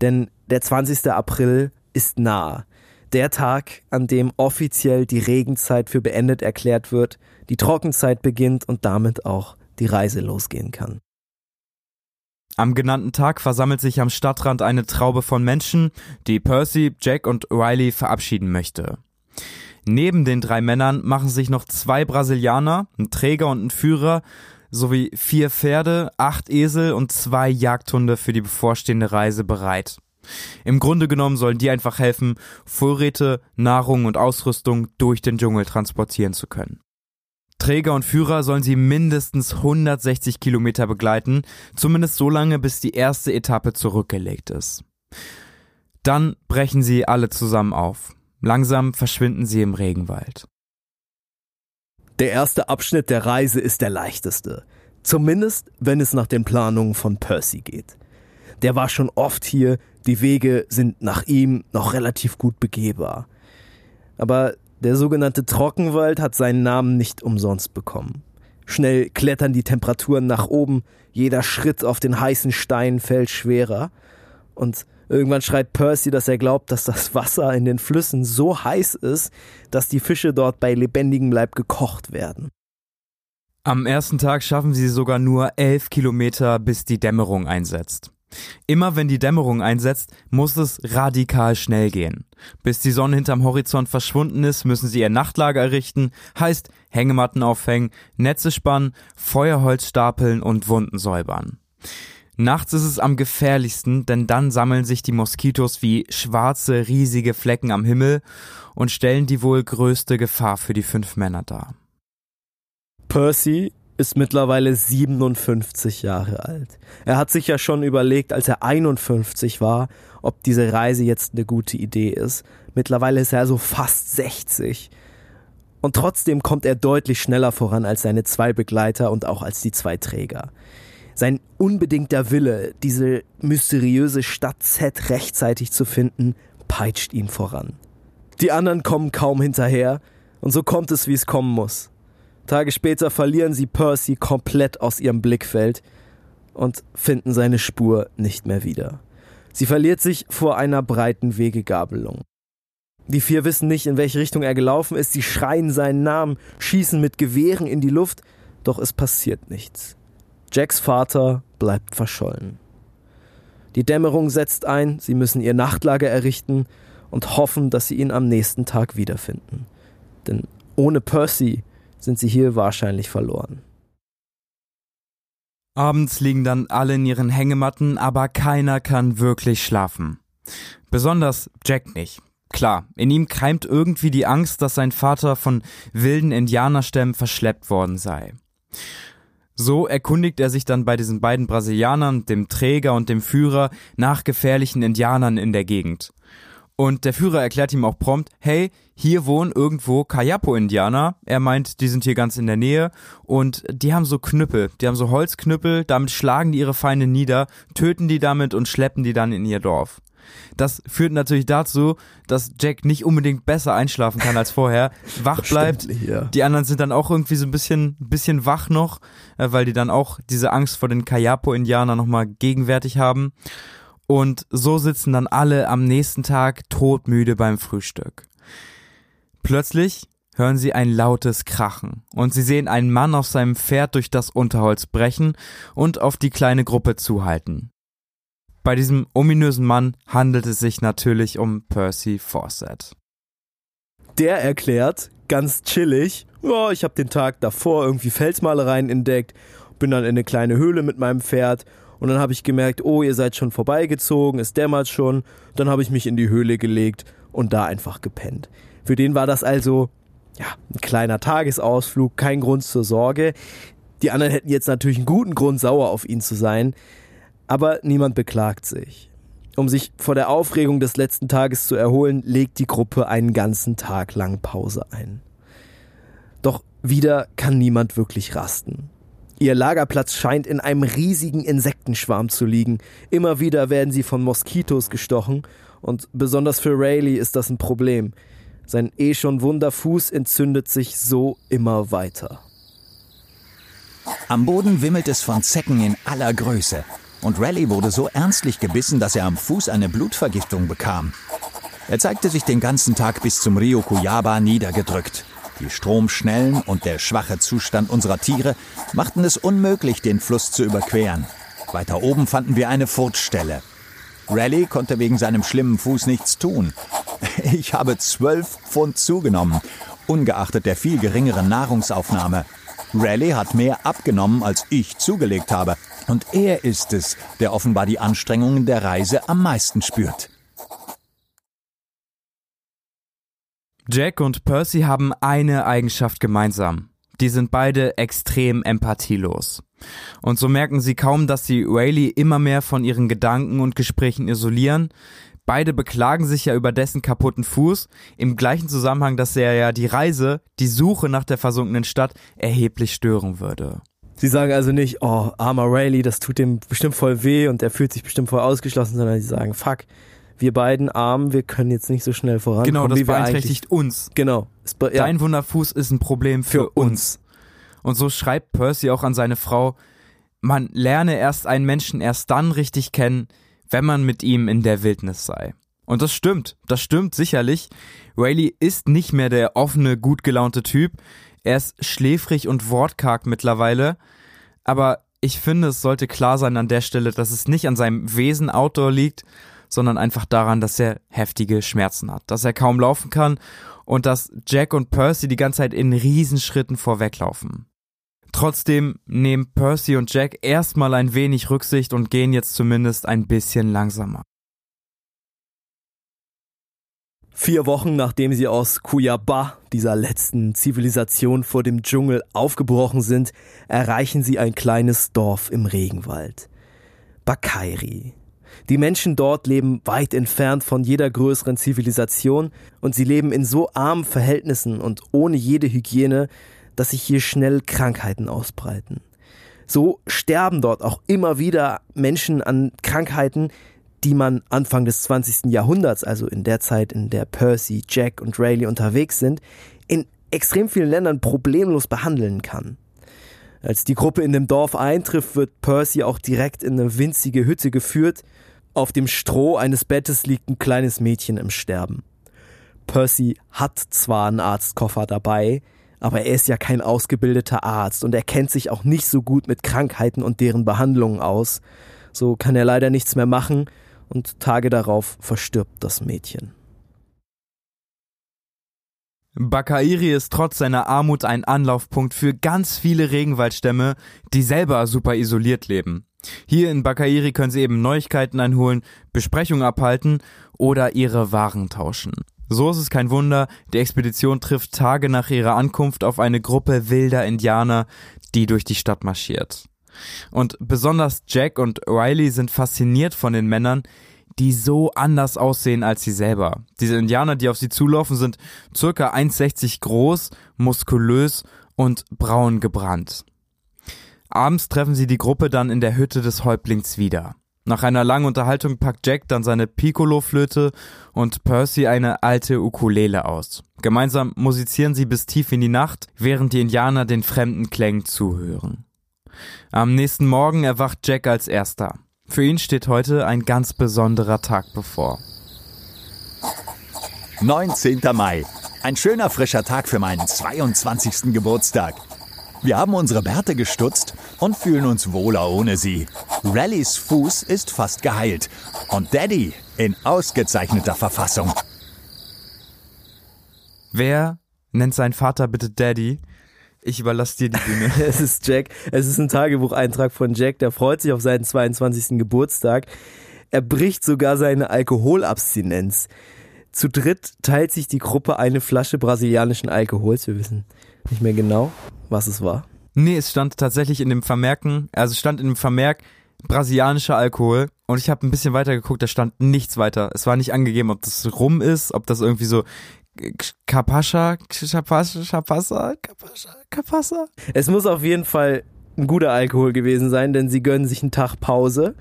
S3: denn der 20. April ist nah. Der Tag, an dem offiziell die Regenzeit für beendet erklärt wird, die Trockenzeit beginnt und damit auch die Reise losgehen kann.
S2: Am genannten Tag versammelt sich am Stadtrand eine Traube von Menschen, die Percy, Jack und Riley verabschieden möchte. Neben den drei Männern machen sich noch zwei Brasilianer, ein Träger und ein Führer, sowie vier Pferde, acht Esel und zwei Jagdhunde für die bevorstehende Reise bereit. Im Grunde genommen sollen die einfach helfen, Vorräte, Nahrung und Ausrüstung durch den Dschungel transportieren zu können. Träger und Führer sollen sie mindestens 160 Kilometer begleiten, zumindest so lange, bis die erste Etappe zurückgelegt ist. Dann brechen sie alle zusammen auf. Langsam verschwinden sie im Regenwald.
S3: Der erste Abschnitt der Reise ist der leichteste. Zumindest, wenn es nach den Planungen von Percy geht. Der war schon oft hier, die Wege sind nach ihm noch relativ gut begehbar. Aber der sogenannte Trockenwald hat seinen Namen nicht umsonst bekommen. Schnell klettern die Temperaturen nach oben, jeder Schritt auf den heißen Steinen fällt schwerer. Und irgendwann schreit Percy, dass er glaubt, dass das Wasser in den Flüssen so heiß ist, dass die Fische dort bei lebendigem Leib gekocht werden.
S2: Am ersten Tag schaffen sie sogar nur elf Kilometer, bis die Dämmerung einsetzt. Immer wenn die Dämmerung einsetzt, muss es radikal schnell gehen. Bis die Sonne hinterm Horizont verschwunden ist, müssen sie ihr Nachtlager errichten, heißt Hängematten aufhängen, Netze spannen, Feuerholz stapeln und Wunden säubern. Nachts ist es am gefährlichsten, denn dann sammeln sich die Moskitos wie schwarze, riesige Flecken am Himmel und stellen die wohl größte Gefahr für die fünf Männer dar.
S3: Percy ist mittlerweile 57 Jahre alt. Er hat sich ja schon überlegt, als er 51 war, ob diese Reise jetzt eine gute Idee ist. Mittlerweile ist er also fast 60. Und trotzdem kommt er deutlich schneller voran als seine zwei Begleiter und auch als die zwei Träger. Sein unbedingter Wille, diese mysteriöse Stadt Z rechtzeitig zu finden, peitscht ihn voran. Die anderen kommen kaum hinterher, und so kommt es, wie es kommen muss. Tage später verlieren sie Percy komplett aus ihrem Blickfeld und finden seine Spur nicht mehr wieder. Sie verliert sich vor einer breiten Wegegabelung. Die vier wissen nicht, in welche Richtung er gelaufen ist, sie schreien seinen Namen, schießen mit Gewehren in die Luft, doch es passiert nichts. Jacks Vater bleibt verschollen. Die Dämmerung setzt ein, sie müssen ihr Nachtlager errichten und hoffen, dass sie ihn am nächsten Tag wiederfinden. Denn ohne Percy sind sie hier wahrscheinlich verloren.
S2: Abends liegen dann alle in ihren Hängematten, aber keiner kann wirklich schlafen. Besonders Jack nicht. Klar, in ihm keimt irgendwie die Angst, dass sein Vater von wilden Indianerstämmen verschleppt worden sei. So erkundigt er sich dann bei diesen beiden Brasilianern, dem Träger und dem Führer, nach gefährlichen Indianern in der Gegend. Und der Führer erklärt ihm auch prompt, hey, hier wohnen irgendwo Kayapo-Indianer. Er meint, die sind hier ganz in der Nähe und die haben so Knüppel, die haben so Holzknüppel, damit schlagen die ihre Feinde nieder, töten die damit und schleppen die dann in ihr Dorf. Das führt natürlich dazu, dass Jack nicht unbedingt besser einschlafen kann als vorher, wach bleibt. Ja. Die anderen sind dann auch irgendwie so ein bisschen, bisschen wach noch, äh, weil die dann auch diese Angst vor den Kayapo-Indianern nochmal gegenwärtig haben. Und so sitzen dann alle am nächsten Tag todmüde beim Frühstück. Plötzlich hören sie ein lautes Krachen und sie sehen einen Mann auf seinem Pferd durch das Unterholz brechen und auf die kleine Gruppe zuhalten. Bei diesem ominösen Mann handelt es sich natürlich um Percy Fawcett.
S3: Der erklärt, ganz chillig, oh, ich habe den Tag davor irgendwie Felsmalereien entdeckt, bin dann in eine kleine Höhle mit meinem Pferd und dann habe ich gemerkt, oh, ihr seid schon vorbeigezogen, es dämmert schon. Dann habe ich mich in die Höhle gelegt und da einfach gepennt. Für den war das also Ja, ein kleiner Tagesausflug, kein Grund zur Sorge. Die anderen hätten jetzt natürlich einen guten Grund, sauer auf ihn zu sein. Aber niemand beklagt sich. Um sich vor der Aufregung des letzten Tages zu erholen, legt die Gruppe einen ganzen Tag lang Pause ein. Doch wieder kann niemand wirklich rasten. Ihr Lagerplatz scheint in einem riesigen Insektenschwarm zu liegen. Immer wieder werden sie von Moskitos gestochen und besonders für Rayleigh ist das ein Problem. Sein eh schon wunder Fuß entzündet sich so immer weiter.
S1: Am Boden wimmelt es von Zecken in aller Größe. Und Raleigh wurde so ernstlich gebissen, dass er am Fuß eine Blutvergiftung bekam. Er zeigte sich den ganzen Tag bis zum Rio Cuyaba niedergedrückt. Die Stromschnellen und der schwache Zustand unserer Tiere machten es unmöglich, den Fluss zu überqueren. Weiter oben fanden wir eine Furtstelle. Raleigh konnte wegen seinem schlimmen Fuß nichts tun. Ich habe zwölf Pfund zugenommen, ungeachtet der viel geringeren Nahrungsaufnahme. Raleigh hat mehr abgenommen, als ich zugelegt habe. Und er ist es, der offenbar die Anstrengungen der Reise am meisten spürt.
S2: Jack und Percy haben eine Eigenschaft gemeinsam. Die sind beide extrem empathielos. Und so merken sie kaum, dass sie Rayleigh immer mehr von ihren Gedanken und Gesprächen isolieren. Beide beklagen sich ja über dessen kaputten Fuß, im gleichen Zusammenhang, dass er ja die Reise, die Suche nach der versunkenen Stadt erheblich stören würde.
S3: Sie sagen also nicht, oh, armer Rayleigh, das tut dem bestimmt voll weh und er fühlt sich bestimmt voll ausgeschlossen, sondern sie sagen, fuck, wir beiden Armen, wir können jetzt nicht so schnell vorankommen.
S2: Genau, das
S3: wie wir
S2: beeinträchtigt uns.
S3: Genau.
S2: Ja. Dein Wunderfuß ist ein Problem für, für uns. uns. Und so schreibt Percy auch an seine Frau, man lerne erst einen Menschen erst dann richtig kennen, wenn man mit ihm in der Wildnis sei. Und das stimmt, das stimmt sicherlich. Rayleigh ist nicht mehr der offene, gut gelaunte Typ. Er ist schläfrig und wortkarg mittlerweile. Aber ich finde, es sollte klar sein an der Stelle, dass es nicht an seinem Wesen Outdoor liegt, sondern einfach daran, dass er heftige Schmerzen hat, dass er kaum laufen kann und dass Jack und Percy die ganze Zeit in Riesenschritten vorweglaufen. Trotzdem nehmen Percy und Jack erstmal ein wenig Rücksicht und gehen jetzt zumindest ein bisschen langsamer.
S3: Vier Wochen nachdem sie aus Kuyaba, dieser letzten Zivilisation vor dem Dschungel, aufgebrochen sind, erreichen sie ein kleines Dorf im Regenwald. Bakairi, die Menschen dort leben weit entfernt von jeder größeren Zivilisation und sie leben in so armen Verhältnissen und ohne jede Hygiene, dass sich hier schnell Krankheiten ausbreiten. So sterben dort auch immer wieder Menschen an Krankheiten, die man Anfang des 20. Jahrhunderts, also in der Zeit, in der Percy, Jack und Rayleigh unterwegs sind, in extrem vielen Ländern problemlos behandeln kann. Als die Gruppe in dem Dorf eintrifft, wird Percy auch direkt in eine winzige Hütte geführt, auf dem Stroh eines Bettes liegt ein kleines Mädchen im Sterben. Percy hat zwar einen Arztkoffer dabei, aber er ist ja kein ausgebildeter Arzt und er kennt sich auch nicht so gut mit Krankheiten und deren Behandlungen aus. So kann er leider nichts mehr machen und Tage darauf verstirbt das Mädchen.
S2: Bakairi ist trotz seiner Armut ein Anlaufpunkt für ganz viele Regenwaldstämme, die selber super isoliert leben. Hier in Bakairi können Sie eben Neuigkeiten einholen, Besprechungen abhalten oder Ihre Waren tauschen. So ist es kein Wunder, die Expedition trifft Tage nach ihrer Ankunft auf eine Gruppe wilder Indianer, die durch die Stadt marschiert. Und besonders Jack und Riley sind fasziniert von den Männern, die so anders aussehen als sie selber. Diese Indianer, die auf sie zulaufen, sind circa 1,60 groß, muskulös und braun gebrannt. Abends treffen sie die Gruppe dann in der Hütte des Häuptlings wieder. Nach einer langen Unterhaltung packt Jack dann seine Piccolo-Flöte und Percy eine alte Ukulele aus. Gemeinsam musizieren sie bis tief in die Nacht, während die Indianer den fremden Klängen zuhören. Am nächsten Morgen erwacht Jack als erster. Für ihn steht heute ein ganz besonderer Tag bevor.
S1: 19. Mai. Ein schöner frischer Tag für meinen 22. Geburtstag. Wir haben unsere Bärte gestutzt und fühlen uns wohler ohne sie. Rallys Fuß ist fast geheilt und Daddy in ausgezeichneter Verfassung.
S2: Wer nennt seinen Vater bitte Daddy? Ich überlasse dir die Bühne. [laughs]
S3: es ist Jack. Es ist ein Tagebucheintrag von Jack, der freut sich auf seinen 22. Geburtstag. Er bricht sogar seine Alkoholabstinenz. Zu dritt teilt sich die Gruppe eine Flasche brasilianischen Alkohols. Wir wissen nicht mehr genau, was es war.
S2: Nee, es stand tatsächlich in dem Vermerken, also es stand in dem Vermerk brasilianischer Alkohol und ich habe ein bisschen weiter geguckt, da stand nichts weiter. Es war nicht angegeben, ob das rum ist, ob das irgendwie so Kapascha, Kapascha, Kapascha, Kapascha, Kapascha.
S3: Es muss auf jeden Fall ein guter Alkohol gewesen sein, denn sie gönnen sich einen Tag Pause.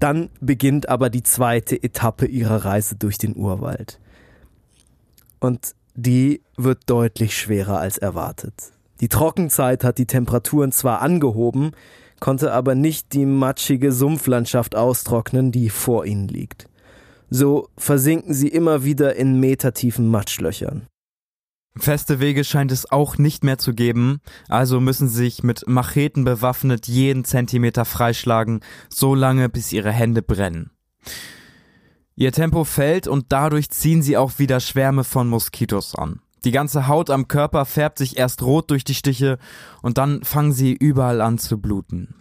S3: Dann beginnt aber die zweite Etappe ihrer Reise durch den Urwald. Und die wird deutlich schwerer als erwartet. Die Trockenzeit hat die Temperaturen zwar angehoben, konnte aber nicht die matschige Sumpflandschaft austrocknen, die vor ihnen liegt. So versinken sie immer wieder in metertiefen Matschlöchern.
S2: Feste Wege scheint es auch nicht mehr zu geben, also müssen sie sich mit Macheten bewaffnet jeden Zentimeter freischlagen, so lange bis ihre Hände brennen. Ihr Tempo fällt und dadurch ziehen sie auch wieder Schwärme von Moskitos an. Die ganze Haut am Körper färbt sich erst rot durch die Stiche und dann fangen sie überall an zu bluten.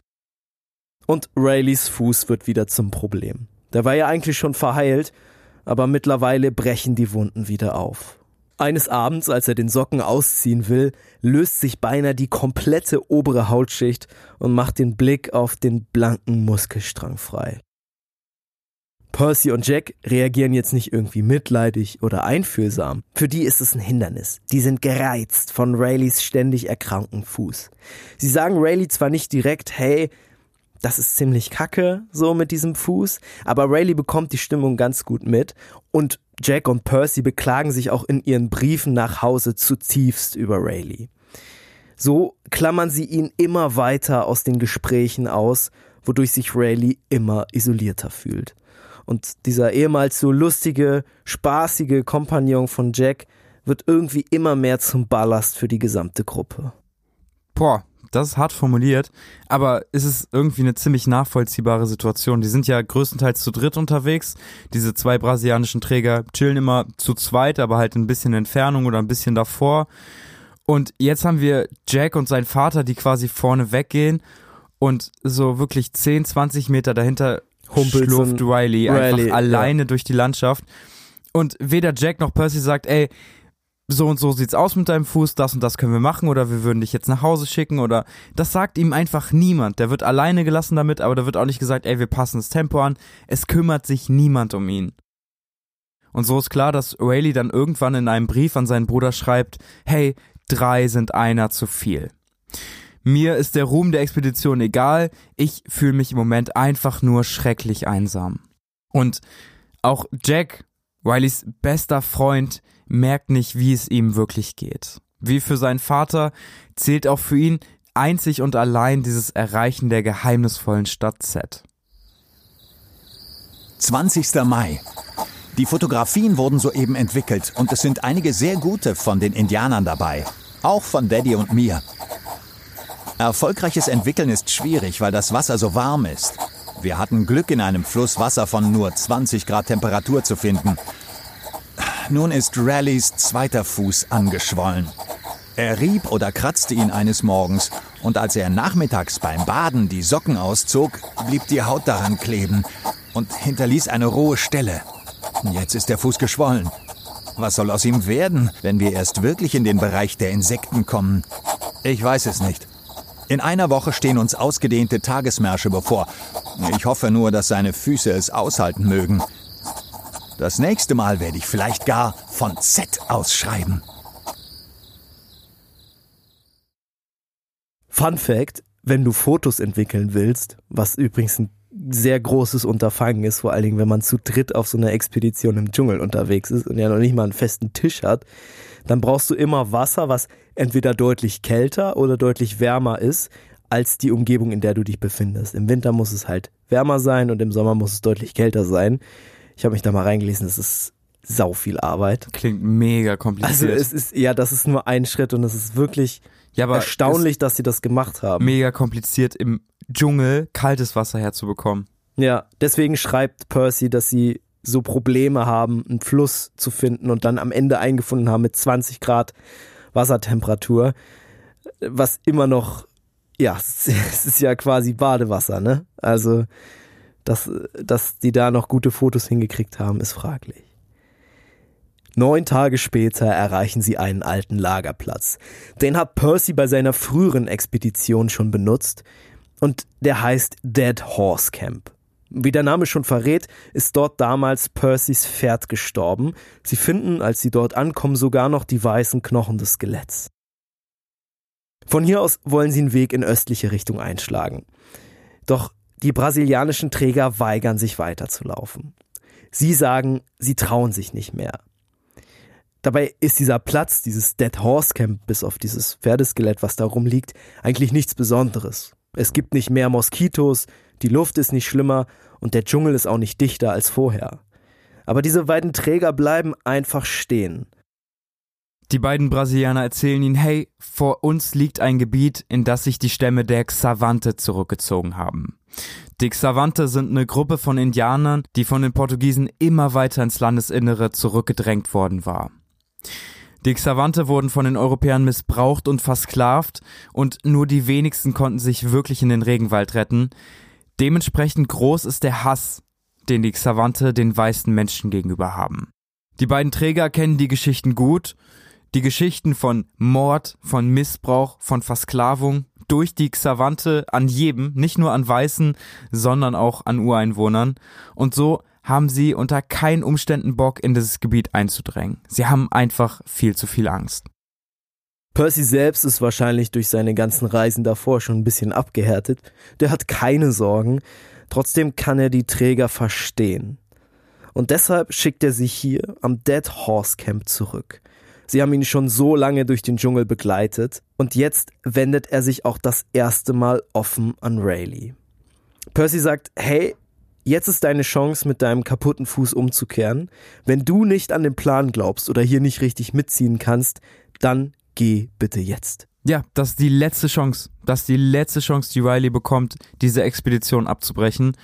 S3: Und Rayleys Fuß wird wieder zum Problem. Der war ja eigentlich schon verheilt, aber mittlerweile brechen die Wunden wieder auf. Eines Abends, als er den Socken ausziehen will, löst sich beinahe die komplette obere Hautschicht und macht den Blick auf den blanken Muskelstrang frei. Percy und Jack reagieren jetzt nicht irgendwie mitleidig oder einfühlsam. Für die ist es ein Hindernis. Die sind gereizt von Rayleys ständig erkrankten Fuß. Sie sagen Rayleigh zwar nicht direkt, hey, das ist ziemlich kacke, so mit diesem Fuß, aber Rayleigh bekommt die Stimmung ganz gut mit und Jack und Percy beklagen sich auch in ihren Briefen nach Hause zutiefst über Rayleigh. So klammern sie ihn immer weiter aus den Gesprächen aus, wodurch sich Rayleigh immer isolierter fühlt. Und dieser ehemals so lustige, spaßige Kompagnon von Jack wird irgendwie immer mehr zum Ballast für die gesamte Gruppe.
S2: Boah, das ist hart formuliert, aber ist es irgendwie eine ziemlich nachvollziehbare Situation. Die sind ja größtenteils zu dritt unterwegs. Diese zwei brasilianischen Träger chillen immer zu zweit, aber halt ein bisschen Entfernung oder ein bisschen davor. Und jetzt haben wir Jack und sein Vater, die quasi vorne weggehen und so wirklich 10, 20 Meter dahinter
S3: Humpelt
S2: schlurft Riley,
S3: Riley,
S2: einfach alleine durch die Landschaft. Und weder Jack noch Percy sagt, ey, so und so sieht's aus mit deinem Fuß, das und das können wir machen oder wir würden dich jetzt nach Hause schicken oder das sagt ihm einfach niemand. Der wird alleine gelassen damit, aber da wird auch nicht gesagt, ey, wir passen das Tempo an. Es kümmert sich niemand um ihn. Und so ist klar, dass Rayleigh dann irgendwann in einem Brief an seinen Bruder schreibt, hey, drei sind einer zu viel. Mir ist der Ruhm der Expedition egal, ich fühle mich im Moment einfach nur schrecklich einsam. Und auch Jack, Rileys bester Freund, merkt nicht, wie es ihm wirklich geht. Wie für seinen Vater zählt auch für ihn einzig und allein dieses Erreichen der geheimnisvollen Stadt Z.
S1: 20. Mai. Die Fotografien wurden soeben entwickelt und es sind einige sehr gute von den Indianern dabei. Auch von Daddy und mir. Erfolgreiches Entwickeln ist schwierig, weil das Wasser so warm ist. Wir hatten Glück, in einem Fluss Wasser von nur 20 Grad Temperatur zu finden. Nun ist Rallys zweiter Fuß angeschwollen. Er rieb oder kratzte ihn eines Morgens und als er nachmittags beim Baden die Socken auszog, blieb die Haut daran kleben und hinterließ eine rohe Stelle. Jetzt ist der Fuß geschwollen. Was soll aus ihm werden, wenn wir erst wirklich in den Bereich der Insekten kommen? Ich weiß es nicht. In einer Woche stehen uns ausgedehnte Tagesmärsche bevor. Ich hoffe nur, dass seine Füße es aushalten mögen. Das nächste Mal werde ich vielleicht gar von Z ausschreiben.
S3: Fun Fact, wenn du Fotos entwickeln willst, was übrigens ein sehr großes Unterfangen ist, vor allen Dingen, wenn man zu dritt auf so einer Expedition im Dschungel unterwegs ist und ja noch nicht mal einen festen Tisch hat, dann brauchst du immer Wasser, was entweder deutlich kälter oder deutlich wärmer ist als die Umgebung, in der du dich befindest. Im Winter muss es halt wärmer sein und im Sommer muss es deutlich kälter sein. Ich habe mich da mal reingelesen, das ist sau viel Arbeit.
S2: Klingt mega
S3: Also
S2: kompliziert.
S3: es ist, ja, das ist nur ein Schritt und es ist wirklich
S2: ja, aber
S3: erstaunlich, dass sie das gemacht haben.
S2: mega kompliziert im Dschungel kaltes Wasser herzubekommen.
S3: Ja, deswegen schreibt Percy, dass sie so Probleme haben, einen Fluss zu finden und dann am Ende eingefunden haben mit 20 Grad Wassertemperatur, was immer noch, ja, [laughs] es ist ja quasi Badewasser, ne? Also, dass, dass die da noch gute Fotos hingekriegt haben, ist fraglich. Neun Tage später erreichen sie einen alten Lagerplatz. Den hat Percy bei seiner früheren Expedition schon benutzt und der heißt Dead Horse Camp. Wie der Name schon verrät, ist dort damals Percys Pferd gestorben. Sie finden, als sie dort ankommen, sogar noch die weißen Knochen des Skeletts. Von hier aus wollen sie einen Weg in östliche Richtung einschlagen. Doch die brasilianischen Träger weigern sich weiterzulaufen. Sie sagen, sie trauen sich nicht mehr. Dabei ist dieser Platz, dieses Dead Horse Camp, bis auf dieses Pferdeskelett, was da rumliegt, eigentlich nichts Besonderes. Es gibt nicht mehr Moskitos, die Luft ist nicht schlimmer und der Dschungel ist auch nicht dichter als vorher. Aber diese beiden Träger bleiben einfach stehen.
S2: Die beiden Brasilianer erzählen ihnen, hey, vor uns liegt ein Gebiet, in das sich die Stämme der Xavante zurückgezogen haben. Die Xavante sind eine Gruppe von Indianern, die von den Portugiesen immer weiter ins Landesinnere zurückgedrängt worden war. Die Xavante wurden von den Europäern missbraucht und versklavt und nur die wenigsten konnten sich wirklich in den Regenwald retten. Dementsprechend groß ist der Hass, den die Xavante den weißen Menschen gegenüber haben. Die beiden Träger kennen die Geschichten gut, die Geschichten von Mord, von Missbrauch, von Versklavung durch die Xavante an jedem, nicht nur an Weißen, sondern auch an Ureinwohnern. Und so haben sie unter keinen Umständen Bock, in dieses Gebiet einzudrängen. Sie haben einfach viel zu viel Angst.
S3: Percy selbst ist wahrscheinlich durch seine ganzen Reisen davor schon ein bisschen abgehärtet. Der hat keine Sorgen. Trotzdem kann er die Träger verstehen. Und deshalb schickt er sich hier am Dead Horse Camp zurück. Sie haben ihn schon so lange durch den Dschungel begleitet und jetzt wendet er sich auch das erste Mal offen an Rayleigh. Percy sagt, hey, Jetzt ist deine Chance, mit deinem kaputten Fuß umzukehren. Wenn du nicht an den Plan glaubst oder hier nicht richtig mitziehen kannst, dann geh bitte jetzt.
S2: Ja, das ist die letzte Chance. Das ist die letzte Chance, die Riley bekommt, diese Expedition abzubrechen.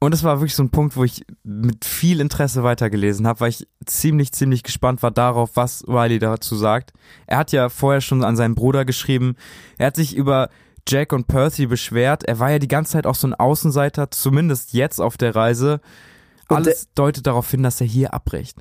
S2: Und es war wirklich so ein Punkt, wo ich mit viel Interesse weitergelesen habe, weil ich ziemlich, ziemlich gespannt war darauf, was Riley dazu sagt. Er hat ja vorher schon an seinen Bruder geschrieben. Er hat sich über Jack und Percy beschwert. Er war ja die ganze Zeit auch so ein Außenseiter, zumindest jetzt auf der Reise. Alles deutet darauf hin, dass er hier abbricht.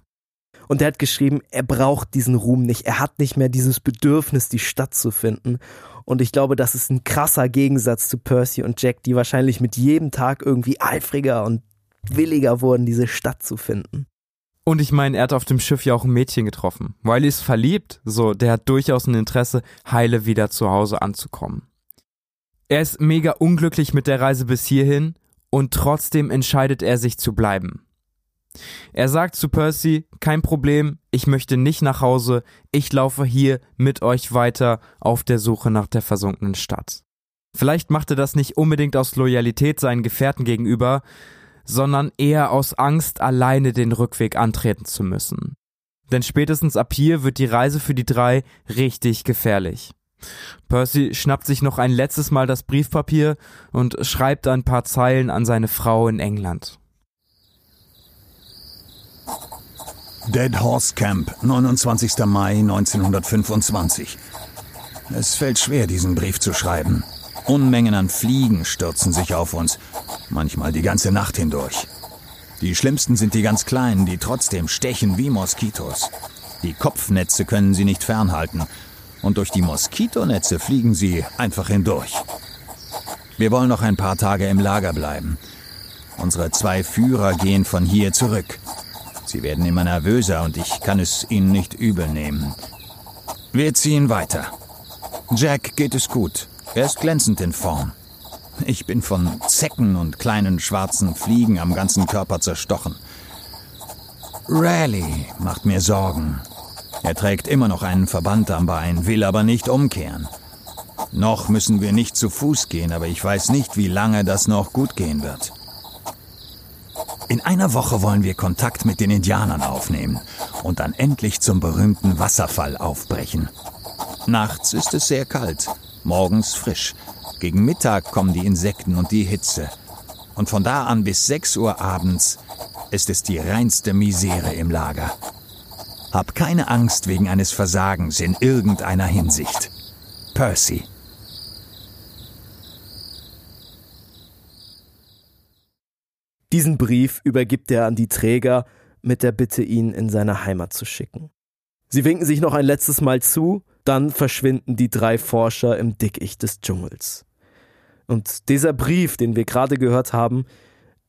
S3: Und er hat geschrieben, er braucht diesen Ruhm nicht. Er hat nicht mehr dieses Bedürfnis, die Stadt zu finden. Und ich glaube, das ist ein krasser Gegensatz zu Percy und Jack, die wahrscheinlich mit jedem Tag irgendwie eifriger und williger wurden, diese Stadt zu finden.
S2: Und ich meine, er hat auf dem Schiff ja auch ein Mädchen getroffen. Wiley ist verliebt, so, der hat durchaus ein Interesse, heile wieder zu Hause anzukommen. Er ist mega unglücklich mit der Reise bis hierhin und trotzdem entscheidet er sich zu bleiben. Er sagt zu Percy, kein Problem, ich möchte nicht nach Hause, ich laufe hier mit euch weiter auf der Suche nach der versunkenen Stadt. Vielleicht macht er das nicht unbedingt aus Loyalität seinen Gefährten gegenüber, sondern eher aus Angst, alleine den Rückweg antreten zu müssen. Denn spätestens ab hier wird die Reise für die drei richtig gefährlich. Percy schnappt sich noch ein letztes Mal das Briefpapier und schreibt ein paar Zeilen an seine Frau in England.
S1: Dead Horse Camp, 29. Mai 1925. Es fällt schwer, diesen Brief zu schreiben. Unmengen an Fliegen stürzen sich auf uns, manchmal die ganze Nacht hindurch. Die schlimmsten sind die ganz kleinen, die trotzdem stechen wie Moskitos. Die Kopfnetze können sie nicht fernhalten und durch die Moskitonetze fliegen sie einfach hindurch. Wir wollen noch ein paar Tage im Lager bleiben. Unsere zwei Führer gehen von hier zurück. Sie werden immer nervöser und ich kann es ihnen nicht übel nehmen. Wir ziehen weiter. Jack geht es gut. Er ist glänzend in Form. Ich bin von Zecken und kleinen schwarzen Fliegen am ganzen Körper zerstochen. Raleigh macht mir Sorgen. Er trägt immer noch einen Verband am Bein, will aber nicht umkehren. Noch müssen wir nicht zu Fuß gehen, aber ich weiß nicht, wie lange das noch gut gehen wird. In einer Woche wollen wir Kontakt mit den Indianern aufnehmen und dann endlich zum berühmten Wasserfall aufbrechen. Nachts ist es sehr kalt, morgens frisch. Gegen Mittag kommen die Insekten und die Hitze. Und von da an bis 6 Uhr abends ist es die reinste Misere im Lager. Hab keine Angst wegen eines Versagens in irgendeiner Hinsicht. Percy.
S3: Diesen Brief übergibt er an die Träger mit der Bitte, ihn in seine Heimat zu schicken. Sie winken sich noch ein letztes Mal zu, dann verschwinden die drei Forscher im Dickicht des Dschungels. Und dieser Brief, den wir gerade gehört haben,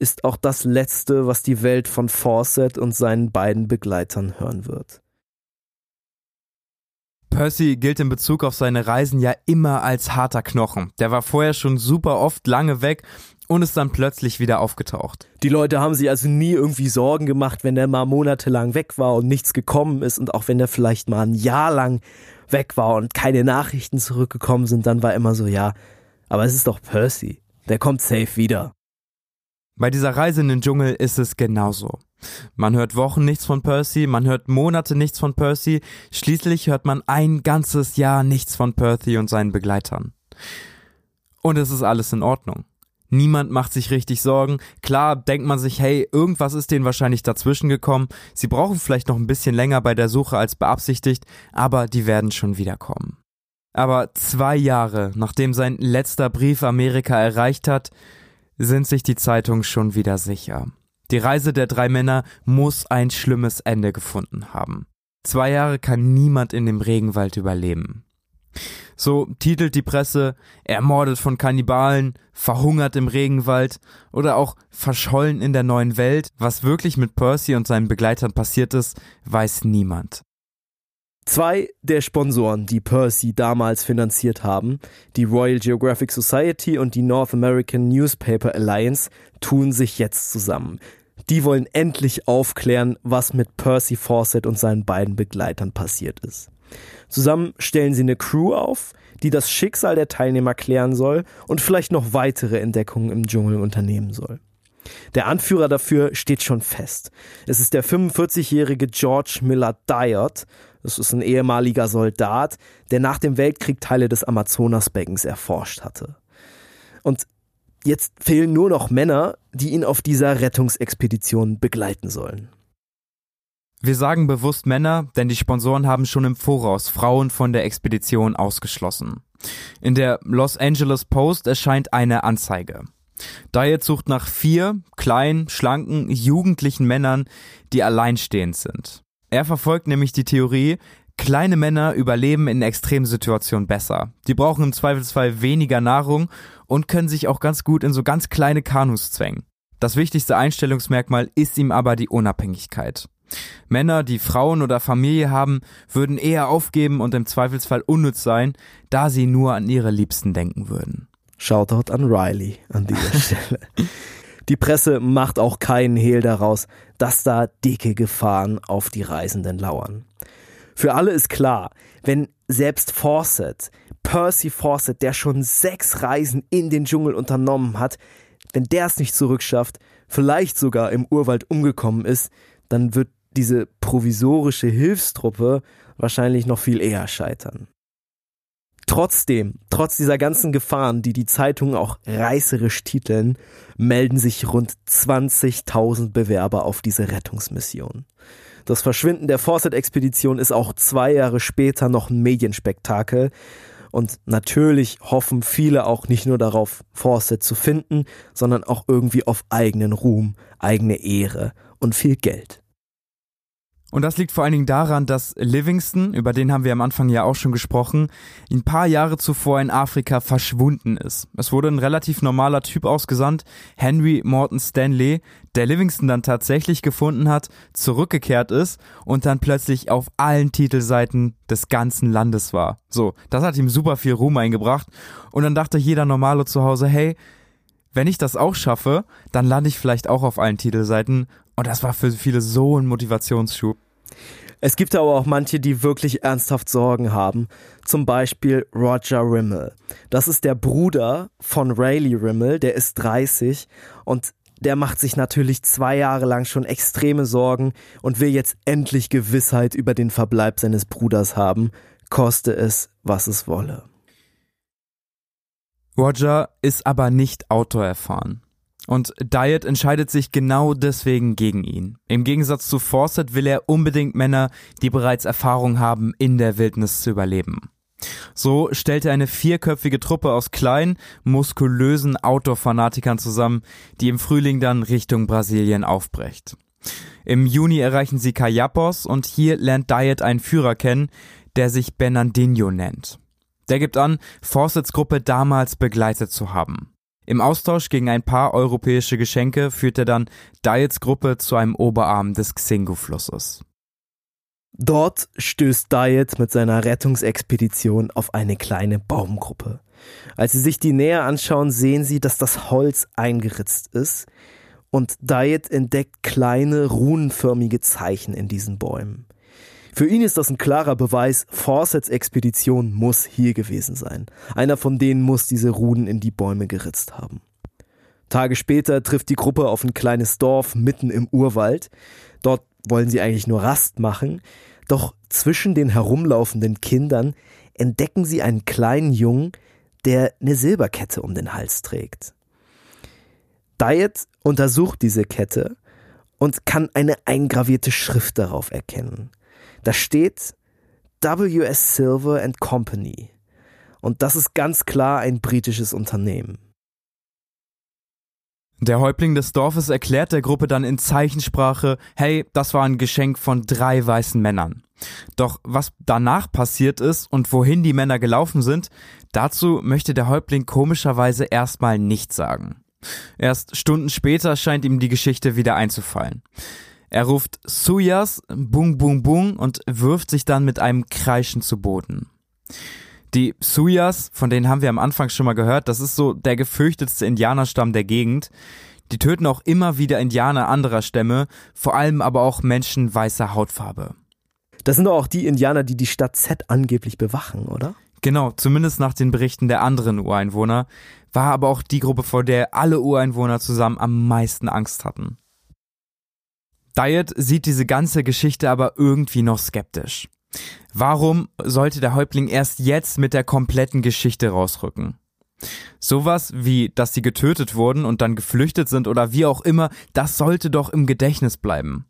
S3: ist auch das Letzte, was die Welt von Fawcett und seinen beiden Begleitern hören wird.
S2: Percy gilt in Bezug auf seine Reisen ja immer als harter Knochen. Der war vorher schon super oft lange weg und ist dann plötzlich wieder aufgetaucht.
S3: Die Leute haben sich also nie irgendwie Sorgen gemacht, wenn der mal monatelang weg war und nichts gekommen ist und auch wenn der vielleicht mal ein Jahr lang weg war und keine Nachrichten zurückgekommen sind, dann war immer so, ja, aber es ist doch Percy. Der kommt safe wieder.
S2: Bei dieser Reise in den Dschungel ist es genauso. Man hört Wochen nichts von Percy, man hört Monate nichts von Percy, schließlich hört man ein ganzes Jahr nichts von Percy und seinen Begleitern. Und es ist alles in Ordnung. Niemand macht sich richtig Sorgen. Klar denkt man sich, hey, irgendwas ist denen wahrscheinlich dazwischen gekommen. Sie brauchen vielleicht noch ein bisschen länger bei der Suche als beabsichtigt, aber die werden schon wiederkommen. Aber zwei Jahre, nachdem sein letzter Brief Amerika erreicht hat, sind sich die Zeitungen schon wieder sicher. Die Reise der drei Männer muss ein schlimmes Ende gefunden haben. Zwei Jahre kann niemand in dem Regenwald überleben. So titelt die Presse ermordet von Kannibalen, verhungert im Regenwald oder auch verschollen in der neuen Welt. Was wirklich mit Percy und seinen Begleitern passiert ist, weiß niemand.
S3: Zwei der Sponsoren, die Percy damals finanziert haben, die Royal Geographic Society und die North American Newspaper Alliance, tun sich jetzt zusammen. Die wollen endlich aufklären, was mit Percy Fawcett und seinen beiden Begleitern passiert ist. Zusammen stellen sie eine Crew auf, die das Schicksal der Teilnehmer klären soll und vielleicht noch weitere Entdeckungen im Dschungel unternehmen soll. Der Anführer dafür steht schon fest. Es ist der 45-jährige George Miller Dyert, das ist ein ehemaliger Soldat, der nach dem Weltkrieg Teile des Amazonasbeckens erforscht hatte. Und jetzt fehlen nur noch Männer, die ihn auf dieser Rettungsexpedition begleiten sollen.
S2: Wir sagen bewusst Männer, denn die Sponsoren haben schon im Voraus Frauen von der Expedition ausgeschlossen. In der Los Angeles Post erscheint eine Anzeige. Diet sucht nach vier kleinen, schlanken, jugendlichen Männern, die alleinstehend sind. Er verfolgt nämlich die Theorie, kleine Männer überleben in Extremsituationen besser. Die brauchen im Zweifelsfall weniger Nahrung und können sich auch ganz gut in so ganz kleine Kanus zwängen. Das wichtigste Einstellungsmerkmal ist ihm aber die Unabhängigkeit. Männer, die Frauen oder Familie haben, würden eher aufgeben und im Zweifelsfall unnütz sein, da sie nur an ihre Liebsten denken würden.
S3: Shoutout an Riley an dieser [laughs] Stelle. Die Presse macht auch keinen Hehl daraus, dass da dicke Gefahren auf die Reisenden lauern. Für alle ist klar, wenn selbst Fawcett, Percy Fawcett, der schon sechs Reisen in den Dschungel unternommen hat, wenn der es nicht zurückschafft, vielleicht sogar im Urwald umgekommen ist, dann wird diese provisorische Hilfstruppe wahrscheinlich noch viel eher scheitern. Trotzdem, trotz dieser ganzen Gefahren, die die Zeitungen auch reißerisch titeln, melden sich rund 20.000 Bewerber auf diese Rettungsmission. Das Verschwinden der Fawcett-Expedition ist auch zwei Jahre später noch ein Medienspektakel. Und natürlich hoffen viele auch nicht nur darauf, Fawcett zu finden, sondern auch irgendwie auf eigenen Ruhm, eigene Ehre und viel Geld.
S2: Und das liegt vor allen Dingen daran, dass Livingston, über den haben wir am Anfang ja auch schon gesprochen, ein paar Jahre zuvor in Afrika verschwunden ist. Es wurde ein relativ normaler Typ ausgesandt, Henry Morton Stanley, der Livingston dann tatsächlich gefunden hat, zurückgekehrt ist und dann plötzlich auf allen Titelseiten des ganzen Landes war. So, das hat ihm super viel Ruhm eingebracht und dann dachte jeder Normale zu Hause, hey, wenn ich das auch schaffe, dann lande ich vielleicht auch auf allen Titelseiten und das war für viele so ein Motivationsschub.
S3: Es gibt aber auch manche, die wirklich ernsthaft Sorgen haben. Zum Beispiel Roger Rimmel. Das ist der Bruder von Rayleigh Rimmel, der ist 30 und der macht sich natürlich zwei Jahre lang schon extreme Sorgen und will jetzt endlich Gewissheit über den Verbleib seines Bruders haben, koste es, was es wolle.
S2: Roger ist aber nicht autoerfahren. Und Diet entscheidet sich genau deswegen gegen ihn. Im Gegensatz zu Fawcett will er unbedingt Männer, die bereits Erfahrung haben, in der Wildnis zu überleben. So stellt er eine vierköpfige Truppe aus kleinen, muskulösen Outdoor-Fanatikern zusammen, die im Frühling dann Richtung Brasilien aufbrecht. Im Juni erreichen sie Kayapos und hier lernt Diet einen Führer kennen, der sich Bernardino nennt. Der gibt an, Fawcett's Gruppe damals begleitet zu haben. Im Austausch gegen ein paar europäische Geschenke führt er dann Diets Gruppe zu einem Oberarm des Xingu-Flusses.
S3: Dort stößt Diet mit seiner Rettungsexpedition auf eine kleine Baumgruppe. Als sie sich die näher anschauen, sehen sie, dass das Holz eingeritzt ist und Diet entdeckt kleine runenförmige Zeichen in diesen Bäumen. Für ihn ist das ein klarer Beweis, Fawcett's Expedition muss hier gewesen sein. Einer von denen muss diese Runen in die Bäume geritzt haben. Tage später trifft die Gruppe auf ein kleines Dorf mitten im Urwald. Dort wollen sie eigentlich nur Rast machen, doch zwischen den herumlaufenden Kindern entdecken sie einen kleinen Jungen, der eine Silberkette um den Hals trägt. Diet untersucht diese Kette und kann eine eingravierte Schrift darauf erkennen. Da steht WS Silver and Company. Und das ist ganz klar ein britisches Unternehmen.
S2: Der Häuptling des Dorfes erklärt der Gruppe dann in Zeichensprache, hey, das war ein Geschenk von drei weißen Männern. Doch was danach passiert ist und wohin die Männer gelaufen sind, dazu möchte der Häuptling komischerweise erstmal nichts sagen. Erst Stunden später scheint ihm die Geschichte wieder einzufallen. Er ruft Suyas, Bung Bung Bung und wirft sich dann mit einem Kreischen zu Boden. Die Suyas, von denen haben wir am Anfang schon mal gehört, das ist so der gefürchtetste Indianerstamm der Gegend. Die töten auch immer wieder Indianer anderer Stämme, vor allem aber auch Menschen weißer Hautfarbe.
S3: Das sind doch auch die Indianer, die die Stadt Z angeblich bewachen, oder?
S2: Genau, zumindest nach den Berichten der anderen Ureinwohner, war aber auch die Gruppe, vor der alle Ureinwohner zusammen am meisten Angst hatten. Diet sieht diese ganze Geschichte aber irgendwie noch skeptisch. Warum sollte der Häuptling erst jetzt mit der kompletten Geschichte rausrücken? Sowas wie, dass sie getötet wurden und dann geflüchtet sind oder wie auch immer, das sollte doch im Gedächtnis bleiben.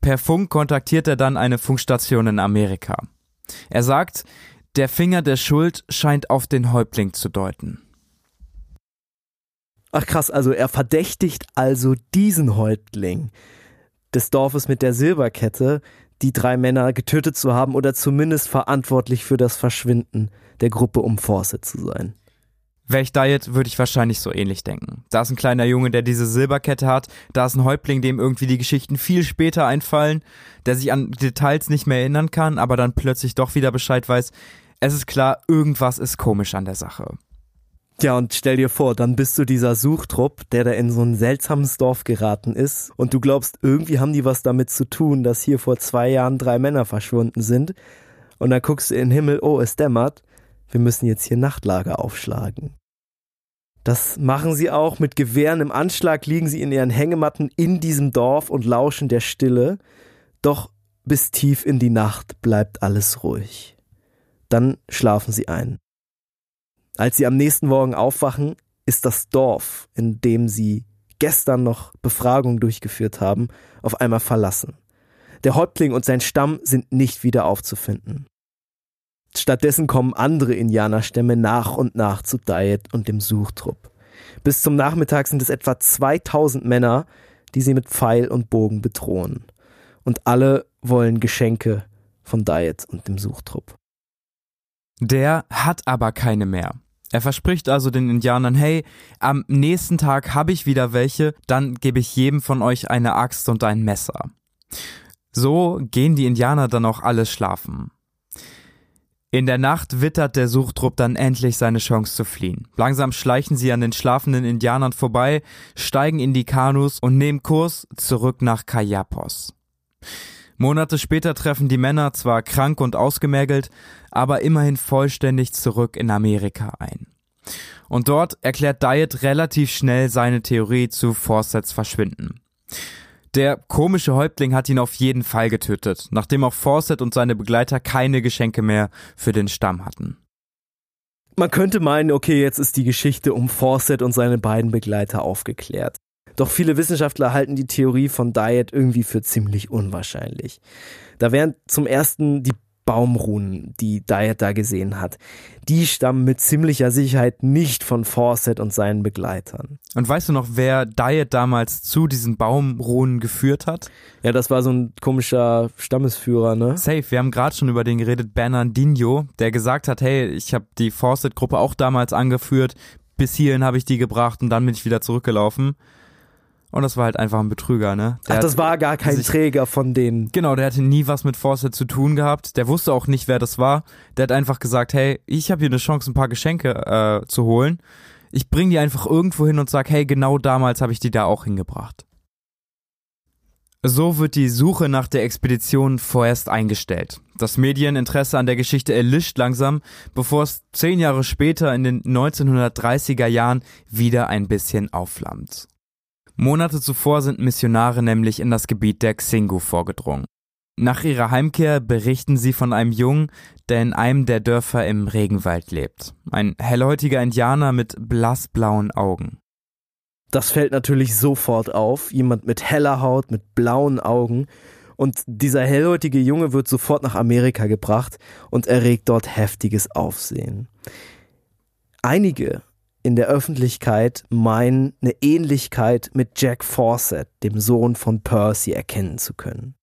S2: Per Funk kontaktiert er dann eine Funkstation in Amerika. Er sagt, der Finger der Schuld scheint auf den Häuptling zu deuten.
S3: Ach krass, also er verdächtigt also diesen Häuptling des Dorfes mit der Silberkette, die drei Männer getötet zu haben oder zumindest verantwortlich für das Verschwinden der Gruppe um Fawcett zu sein.
S2: Wäre ich Diet, würde ich wahrscheinlich so ähnlich denken. Da ist ein kleiner Junge, der diese Silberkette hat, da ist ein Häuptling, dem irgendwie die Geschichten viel später einfallen, der sich an Details nicht mehr erinnern kann, aber dann plötzlich doch wieder Bescheid weiß. Es ist klar, irgendwas ist komisch an der Sache.
S3: Ja, und stell dir vor, dann bist du dieser Suchtrupp, der da in so ein seltsames Dorf geraten ist und du glaubst, irgendwie haben die was damit zu tun, dass hier vor zwei Jahren drei Männer verschwunden sind. Und dann guckst du in den Himmel, oh, es dämmert, wir müssen jetzt hier Nachtlager aufschlagen. Das machen sie auch mit Gewehren im Anschlag, liegen sie in ihren Hängematten in diesem Dorf und lauschen der Stille. Doch bis tief in die Nacht bleibt alles ruhig. Dann schlafen sie ein. Als sie am nächsten Morgen aufwachen, ist das Dorf, in dem sie gestern noch Befragung durchgeführt haben, auf einmal verlassen. Der Häuptling und sein Stamm sind nicht wieder aufzufinden. Stattdessen kommen andere Indianerstämme nach und nach zu Diet und dem Suchtrupp. Bis zum Nachmittag sind es etwa 2000 Männer, die sie mit Pfeil und Bogen bedrohen. Und alle wollen Geschenke von Diet und dem Suchtrupp.
S2: Der hat aber keine mehr. Er verspricht also den Indianern, hey, am nächsten Tag habe ich wieder welche, dann gebe ich jedem von euch eine Axt und ein Messer. So gehen die Indianer dann auch alle schlafen. In der Nacht wittert der Suchtrupp dann endlich seine Chance zu fliehen. Langsam schleichen sie an den schlafenden Indianern vorbei, steigen in die Kanus und nehmen Kurs zurück nach Kayapos. Monate später treffen die Männer zwar krank und ausgemergelt, aber immerhin vollständig zurück in Amerika ein. Und dort erklärt Diet relativ schnell seine Theorie zu Fawcetts Verschwinden. Der komische Häuptling hat ihn auf jeden Fall getötet, nachdem auch Fawcett und seine Begleiter keine Geschenke mehr für den Stamm hatten.
S3: Man könnte meinen, okay, jetzt ist die Geschichte um Fawcett und seine beiden Begleiter aufgeklärt. Doch viele Wissenschaftler halten die Theorie von Diet irgendwie für ziemlich unwahrscheinlich. Da wären zum ersten die Baumruhen, die Diet da gesehen hat, die stammen mit ziemlicher Sicherheit nicht von Fawcett und seinen Begleitern.
S2: Und weißt du noch, wer Diet damals zu diesen Baumruhen geführt hat?
S3: Ja, das war so ein komischer Stammesführer, ne?
S2: Safe, wir haben gerade schon über den geredet, Bernardino, der gesagt hat, hey, ich habe die Fawcett-Gruppe auch damals angeführt, bis hierhin habe ich die gebracht und dann bin ich wieder zurückgelaufen. Und das war halt einfach ein Betrüger, ne?
S3: Der Ach, das war gar kein sich, Träger von denen.
S2: Genau, der hatte nie was mit Fawcett zu tun gehabt. Der wusste auch nicht, wer das war. Der hat einfach gesagt, hey, ich habe hier eine Chance, ein paar Geschenke äh, zu holen. Ich bring die einfach irgendwo hin und sag, hey, genau damals habe ich die da auch hingebracht. So wird die Suche nach der Expedition vorerst eingestellt. Das Medieninteresse an der Geschichte erlischt langsam, bevor es zehn Jahre später in den 1930er Jahren wieder ein bisschen aufflammt. Monate zuvor sind Missionare nämlich in das Gebiet der Xingu vorgedrungen. Nach ihrer Heimkehr berichten sie von einem Jungen, der in einem der Dörfer im Regenwald lebt. Ein hellhäutiger Indianer mit blassblauen Augen.
S3: Das fällt natürlich sofort auf. Jemand mit heller Haut, mit blauen Augen. Und dieser hellhäutige Junge wird sofort nach Amerika gebracht und erregt dort heftiges Aufsehen. Einige in der Öffentlichkeit meinen, eine Ähnlichkeit mit Jack Fawcett, dem Sohn von Percy, erkennen zu können.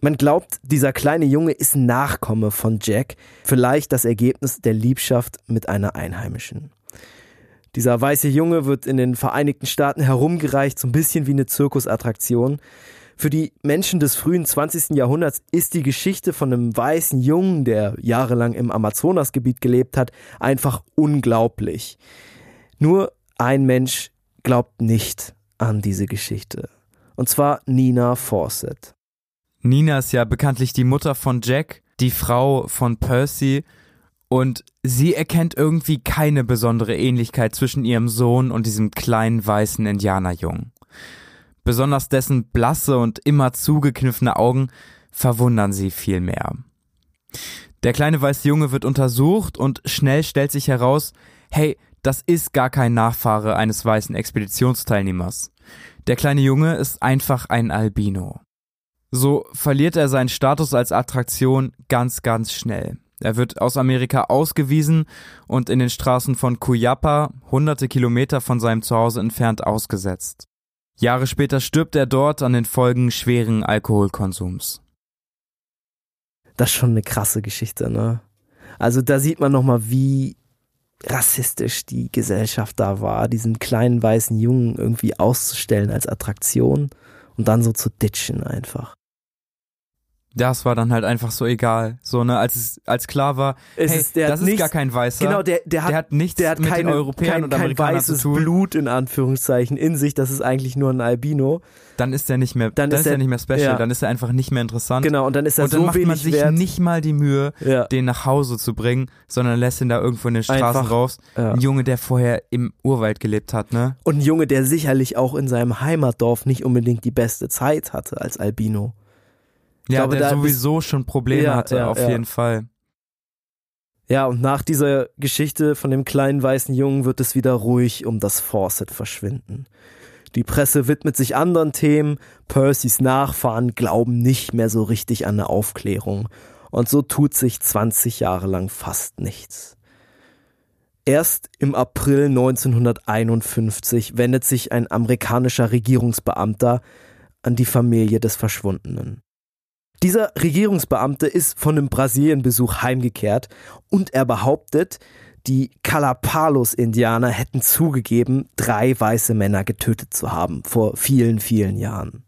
S3: Man glaubt, dieser kleine Junge ist Nachkomme von Jack, vielleicht das Ergebnis der Liebschaft mit einer Einheimischen. Dieser weiße Junge wird in den Vereinigten Staaten herumgereicht, so ein bisschen wie eine Zirkusattraktion. Für die Menschen des frühen 20. Jahrhunderts ist die Geschichte von einem weißen Jungen, der jahrelang im Amazonasgebiet gelebt hat, einfach unglaublich. Nur ein Mensch glaubt nicht an diese Geschichte. Und zwar Nina Fawcett.
S2: Nina ist ja bekanntlich die Mutter von Jack, die Frau von Percy, und sie erkennt irgendwie keine besondere Ähnlichkeit zwischen ihrem Sohn und diesem kleinen weißen Indianerjungen. Besonders dessen blasse und immer zugekniffene Augen verwundern sie vielmehr. Der kleine weiße Junge wird untersucht und schnell stellt sich heraus, hey, das ist gar kein Nachfahre eines weißen Expeditionsteilnehmers. Der kleine Junge ist einfach ein Albino. So verliert er seinen Status als Attraktion ganz, ganz schnell. Er wird aus Amerika ausgewiesen und in den Straßen von Cuyapa, hunderte Kilometer von seinem Zuhause entfernt, ausgesetzt. Jahre später stirbt er dort an den Folgen schweren Alkoholkonsums.
S3: Das ist schon eine krasse Geschichte, ne? Also da sieht man nochmal, wie rassistisch die Gesellschaft da war, diesen kleinen weißen Jungen irgendwie auszustellen als Attraktion und dann so zu ditchen einfach
S2: das war dann halt einfach so egal. So, ne, als es, als klar war, es hey, ist, das ist nichts, gar kein Weißer.
S3: Genau, der, der, hat,
S2: der hat nichts
S3: der hat
S2: mit
S3: keine,
S2: den Europäern
S3: kein,
S2: und Amerikanern
S3: weißes
S2: zu tun.
S3: Blut in Anführungszeichen in sich, das ist eigentlich nur ein Albino.
S2: Dann ist er nicht mehr, dann, dann ist er nicht mehr special, ja. dann ist er einfach nicht mehr interessant.
S3: Genau, und dann ist er
S2: und dann
S3: so
S2: macht man sich
S3: wert.
S2: nicht mal die Mühe, ja. den nach Hause zu bringen, sondern lässt ihn da irgendwo in den Straßen einfach, raus. Ja. Ein Junge, der vorher im Urwald gelebt hat, ne?
S3: Und ein Junge, der sicherlich auch in seinem Heimatdorf nicht unbedingt die beste Zeit hatte als Albino.
S2: Ja, glaube, der sowieso schon Probleme ja, hatte, ja, auf jeden Fall.
S3: Ja, und nach dieser Geschichte von dem kleinen weißen Jungen wird es wieder ruhig um das Fawcett verschwinden. Die Presse widmet sich anderen Themen, Percys Nachfahren glauben nicht mehr so richtig an eine Aufklärung, und so tut sich 20 Jahre lang fast nichts. Erst im April 1951 wendet sich ein amerikanischer Regierungsbeamter an die Familie des Verschwundenen. Dieser Regierungsbeamte ist von einem Brasilienbesuch heimgekehrt und er behauptet, die Kalapalos-Indianer hätten zugegeben, drei weiße Männer getötet zu haben vor vielen, vielen Jahren.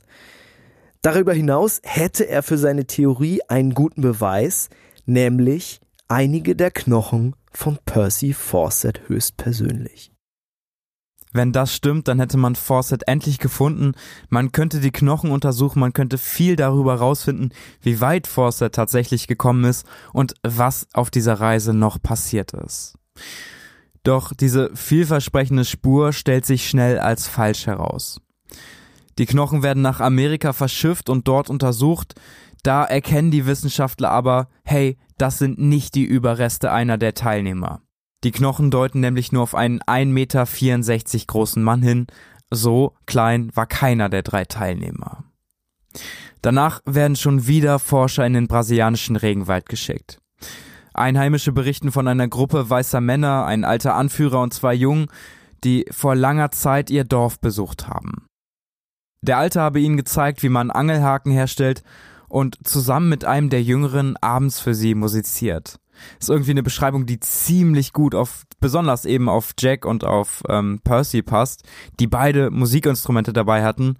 S3: Darüber hinaus hätte er für seine Theorie einen guten Beweis, nämlich einige der Knochen von Percy Fawcett höchstpersönlich.
S2: Wenn das stimmt, dann hätte man Fawcett endlich gefunden. Man könnte die Knochen untersuchen, man könnte viel darüber rausfinden, wie weit Fawcett tatsächlich gekommen ist und was auf dieser Reise noch passiert ist. Doch diese vielversprechende Spur stellt sich schnell als falsch heraus. Die Knochen werden nach Amerika verschifft und dort untersucht. Da erkennen die Wissenschaftler aber, hey, das sind nicht die Überreste einer der Teilnehmer. Die Knochen deuten nämlich nur auf einen 1,64 Meter großen Mann hin. So klein war keiner der drei Teilnehmer. Danach werden schon wieder Forscher in den brasilianischen Regenwald geschickt. Einheimische berichten von einer Gruppe weißer Männer, ein alter Anführer und zwei Jungen, die vor langer Zeit ihr Dorf besucht haben. Der Alte habe ihnen gezeigt, wie man Angelhaken herstellt und zusammen mit einem der Jüngeren abends für sie musiziert. Ist irgendwie eine Beschreibung, die ziemlich gut auf, besonders eben auf Jack und auf ähm, Percy passt, die beide Musikinstrumente dabei hatten.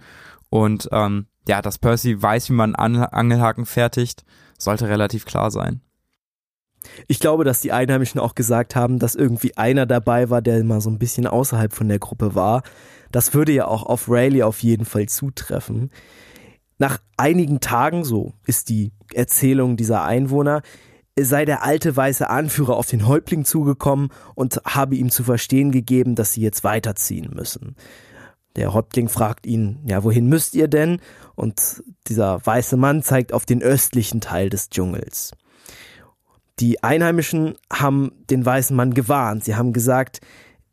S2: Und ähm, ja, dass Percy weiß, wie man An Angelhaken fertigt, sollte relativ klar sein.
S3: Ich glaube, dass die Einheimischen auch gesagt haben, dass irgendwie einer dabei war, der mal so ein bisschen außerhalb von der Gruppe war. Das würde ja auch auf Rayleigh auf jeden Fall zutreffen. Nach einigen Tagen, so ist die Erzählung dieser Einwohner, sei der alte weiße Anführer auf den Häuptling zugekommen und habe ihm zu verstehen gegeben, dass sie jetzt weiterziehen müssen. Der Häuptling fragt ihn, ja, wohin müsst ihr denn? Und dieser weiße Mann zeigt auf den östlichen Teil des Dschungels. Die Einheimischen haben den weißen Mann gewarnt. Sie haben gesagt,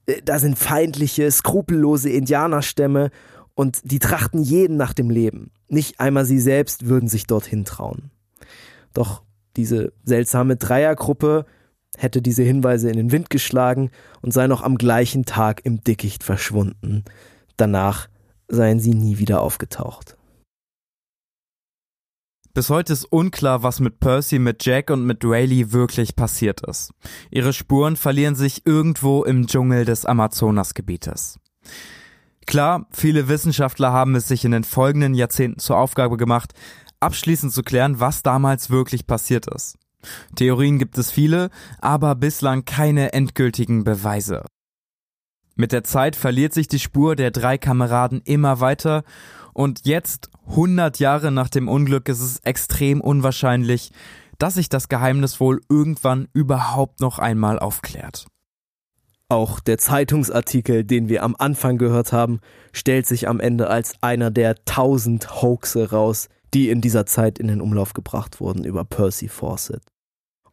S3: äh, da sind feindliche, skrupellose Indianerstämme und die trachten jeden nach dem Leben. Nicht einmal sie selbst würden sich dorthin trauen. Doch diese seltsame Dreiergruppe hätte diese Hinweise in den Wind geschlagen und sei noch am gleichen Tag im Dickicht verschwunden. Danach seien sie nie wieder aufgetaucht.
S2: Bis heute ist unklar, was mit Percy, mit Jack und mit Rayleigh wirklich passiert ist. Ihre Spuren verlieren sich irgendwo im Dschungel des Amazonasgebietes. Klar, viele Wissenschaftler haben es sich in den folgenden Jahrzehnten zur Aufgabe gemacht, abschließend zu klären, was damals wirklich passiert ist. Theorien gibt es viele, aber bislang keine endgültigen Beweise. Mit der Zeit verliert sich die Spur der drei Kameraden immer weiter und jetzt, 100 Jahre nach dem Unglück, ist es extrem unwahrscheinlich, dass sich das Geheimnis wohl irgendwann überhaupt noch einmal aufklärt.
S3: Auch der Zeitungsartikel, den wir am Anfang gehört haben, stellt sich am Ende als einer der tausend Hoaxe raus, die in dieser Zeit in den Umlauf gebracht wurden über Percy Fawcett.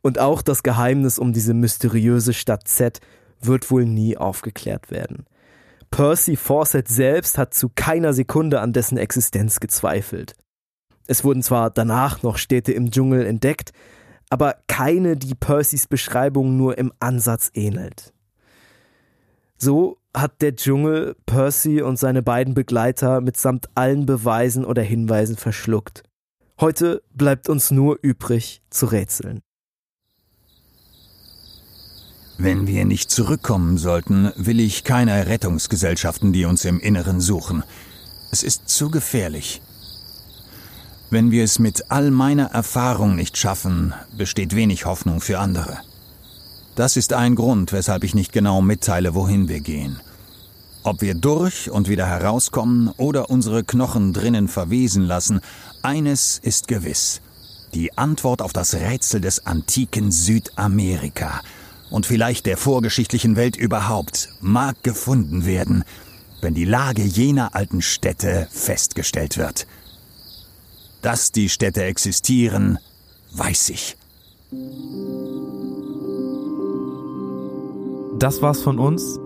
S3: Und auch das Geheimnis um diese mysteriöse Stadt Z wird wohl nie aufgeklärt werden. Percy Fawcett selbst hat zu keiner Sekunde an dessen Existenz gezweifelt. Es wurden zwar danach noch Städte im Dschungel entdeckt, aber keine, die Percys Beschreibung nur im Ansatz ähnelt. So hat der Dschungel Percy und seine beiden Begleiter mitsamt allen Beweisen oder Hinweisen verschluckt. Heute bleibt uns nur übrig zu rätseln.
S1: Wenn wir nicht zurückkommen sollten, will ich keine Rettungsgesellschaften, die uns im Inneren suchen. Es ist zu gefährlich. Wenn wir es mit all meiner Erfahrung nicht schaffen, besteht wenig Hoffnung für andere. Das ist ein Grund, weshalb ich nicht genau mitteile, wohin wir gehen. Ob wir durch und wieder herauskommen oder unsere Knochen drinnen verwesen lassen, eines ist gewiss. Die Antwort auf das Rätsel des antiken Südamerika – und vielleicht der vorgeschichtlichen Welt überhaupt mag gefunden werden, wenn die Lage jener alten Städte festgestellt wird. Dass die Städte existieren, weiß ich.
S2: Das war's von uns.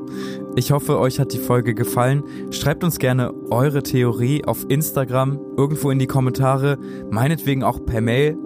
S2: Ich hoffe, euch hat die Folge gefallen. Schreibt uns gerne eure Theorie auf Instagram, irgendwo in die Kommentare, meinetwegen auch per Mail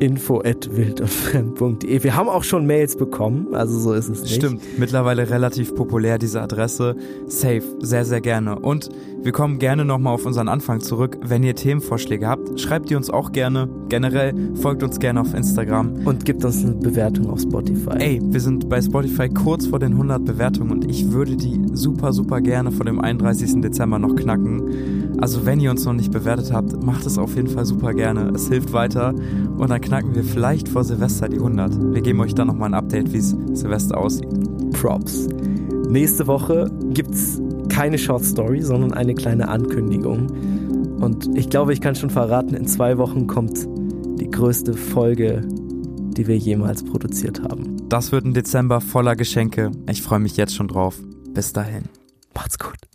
S3: info at wildundfremd.de. Wir haben auch schon Mails bekommen, also so ist es nicht.
S2: Stimmt, mittlerweile relativ populär diese Adresse. Safe, sehr, sehr gerne. Und wir kommen gerne nochmal auf unseren Anfang zurück. Wenn ihr Themenvorschläge habt, schreibt die uns auch gerne. Generell folgt uns gerne auf Instagram.
S3: Und gibt uns eine Bewertung auf Spotify.
S2: Ey, wir sind bei Spotify kurz vor den 100 Bewertungen und ich würde die super, super gerne vor dem 31. Dezember noch knacken. Also wenn ihr uns noch nicht bewertet habt, macht es auf jeden Fall super gerne. Es hilft weiter und dann knacken wir vielleicht vor Silvester die 100. Wir geben euch dann nochmal ein Update, wie es Silvester aussieht.
S3: Props. Nächste Woche gibt's keine Short Story, sondern eine kleine Ankündigung. Und ich glaube, ich kann schon verraten, in zwei Wochen kommt die größte Folge, die wir jemals produziert haben.
S2: Das wird ein Dezember voller Geschenke. Ich freue mich jetzt schon drauf. Bis dahin.
S3: Macht's gut.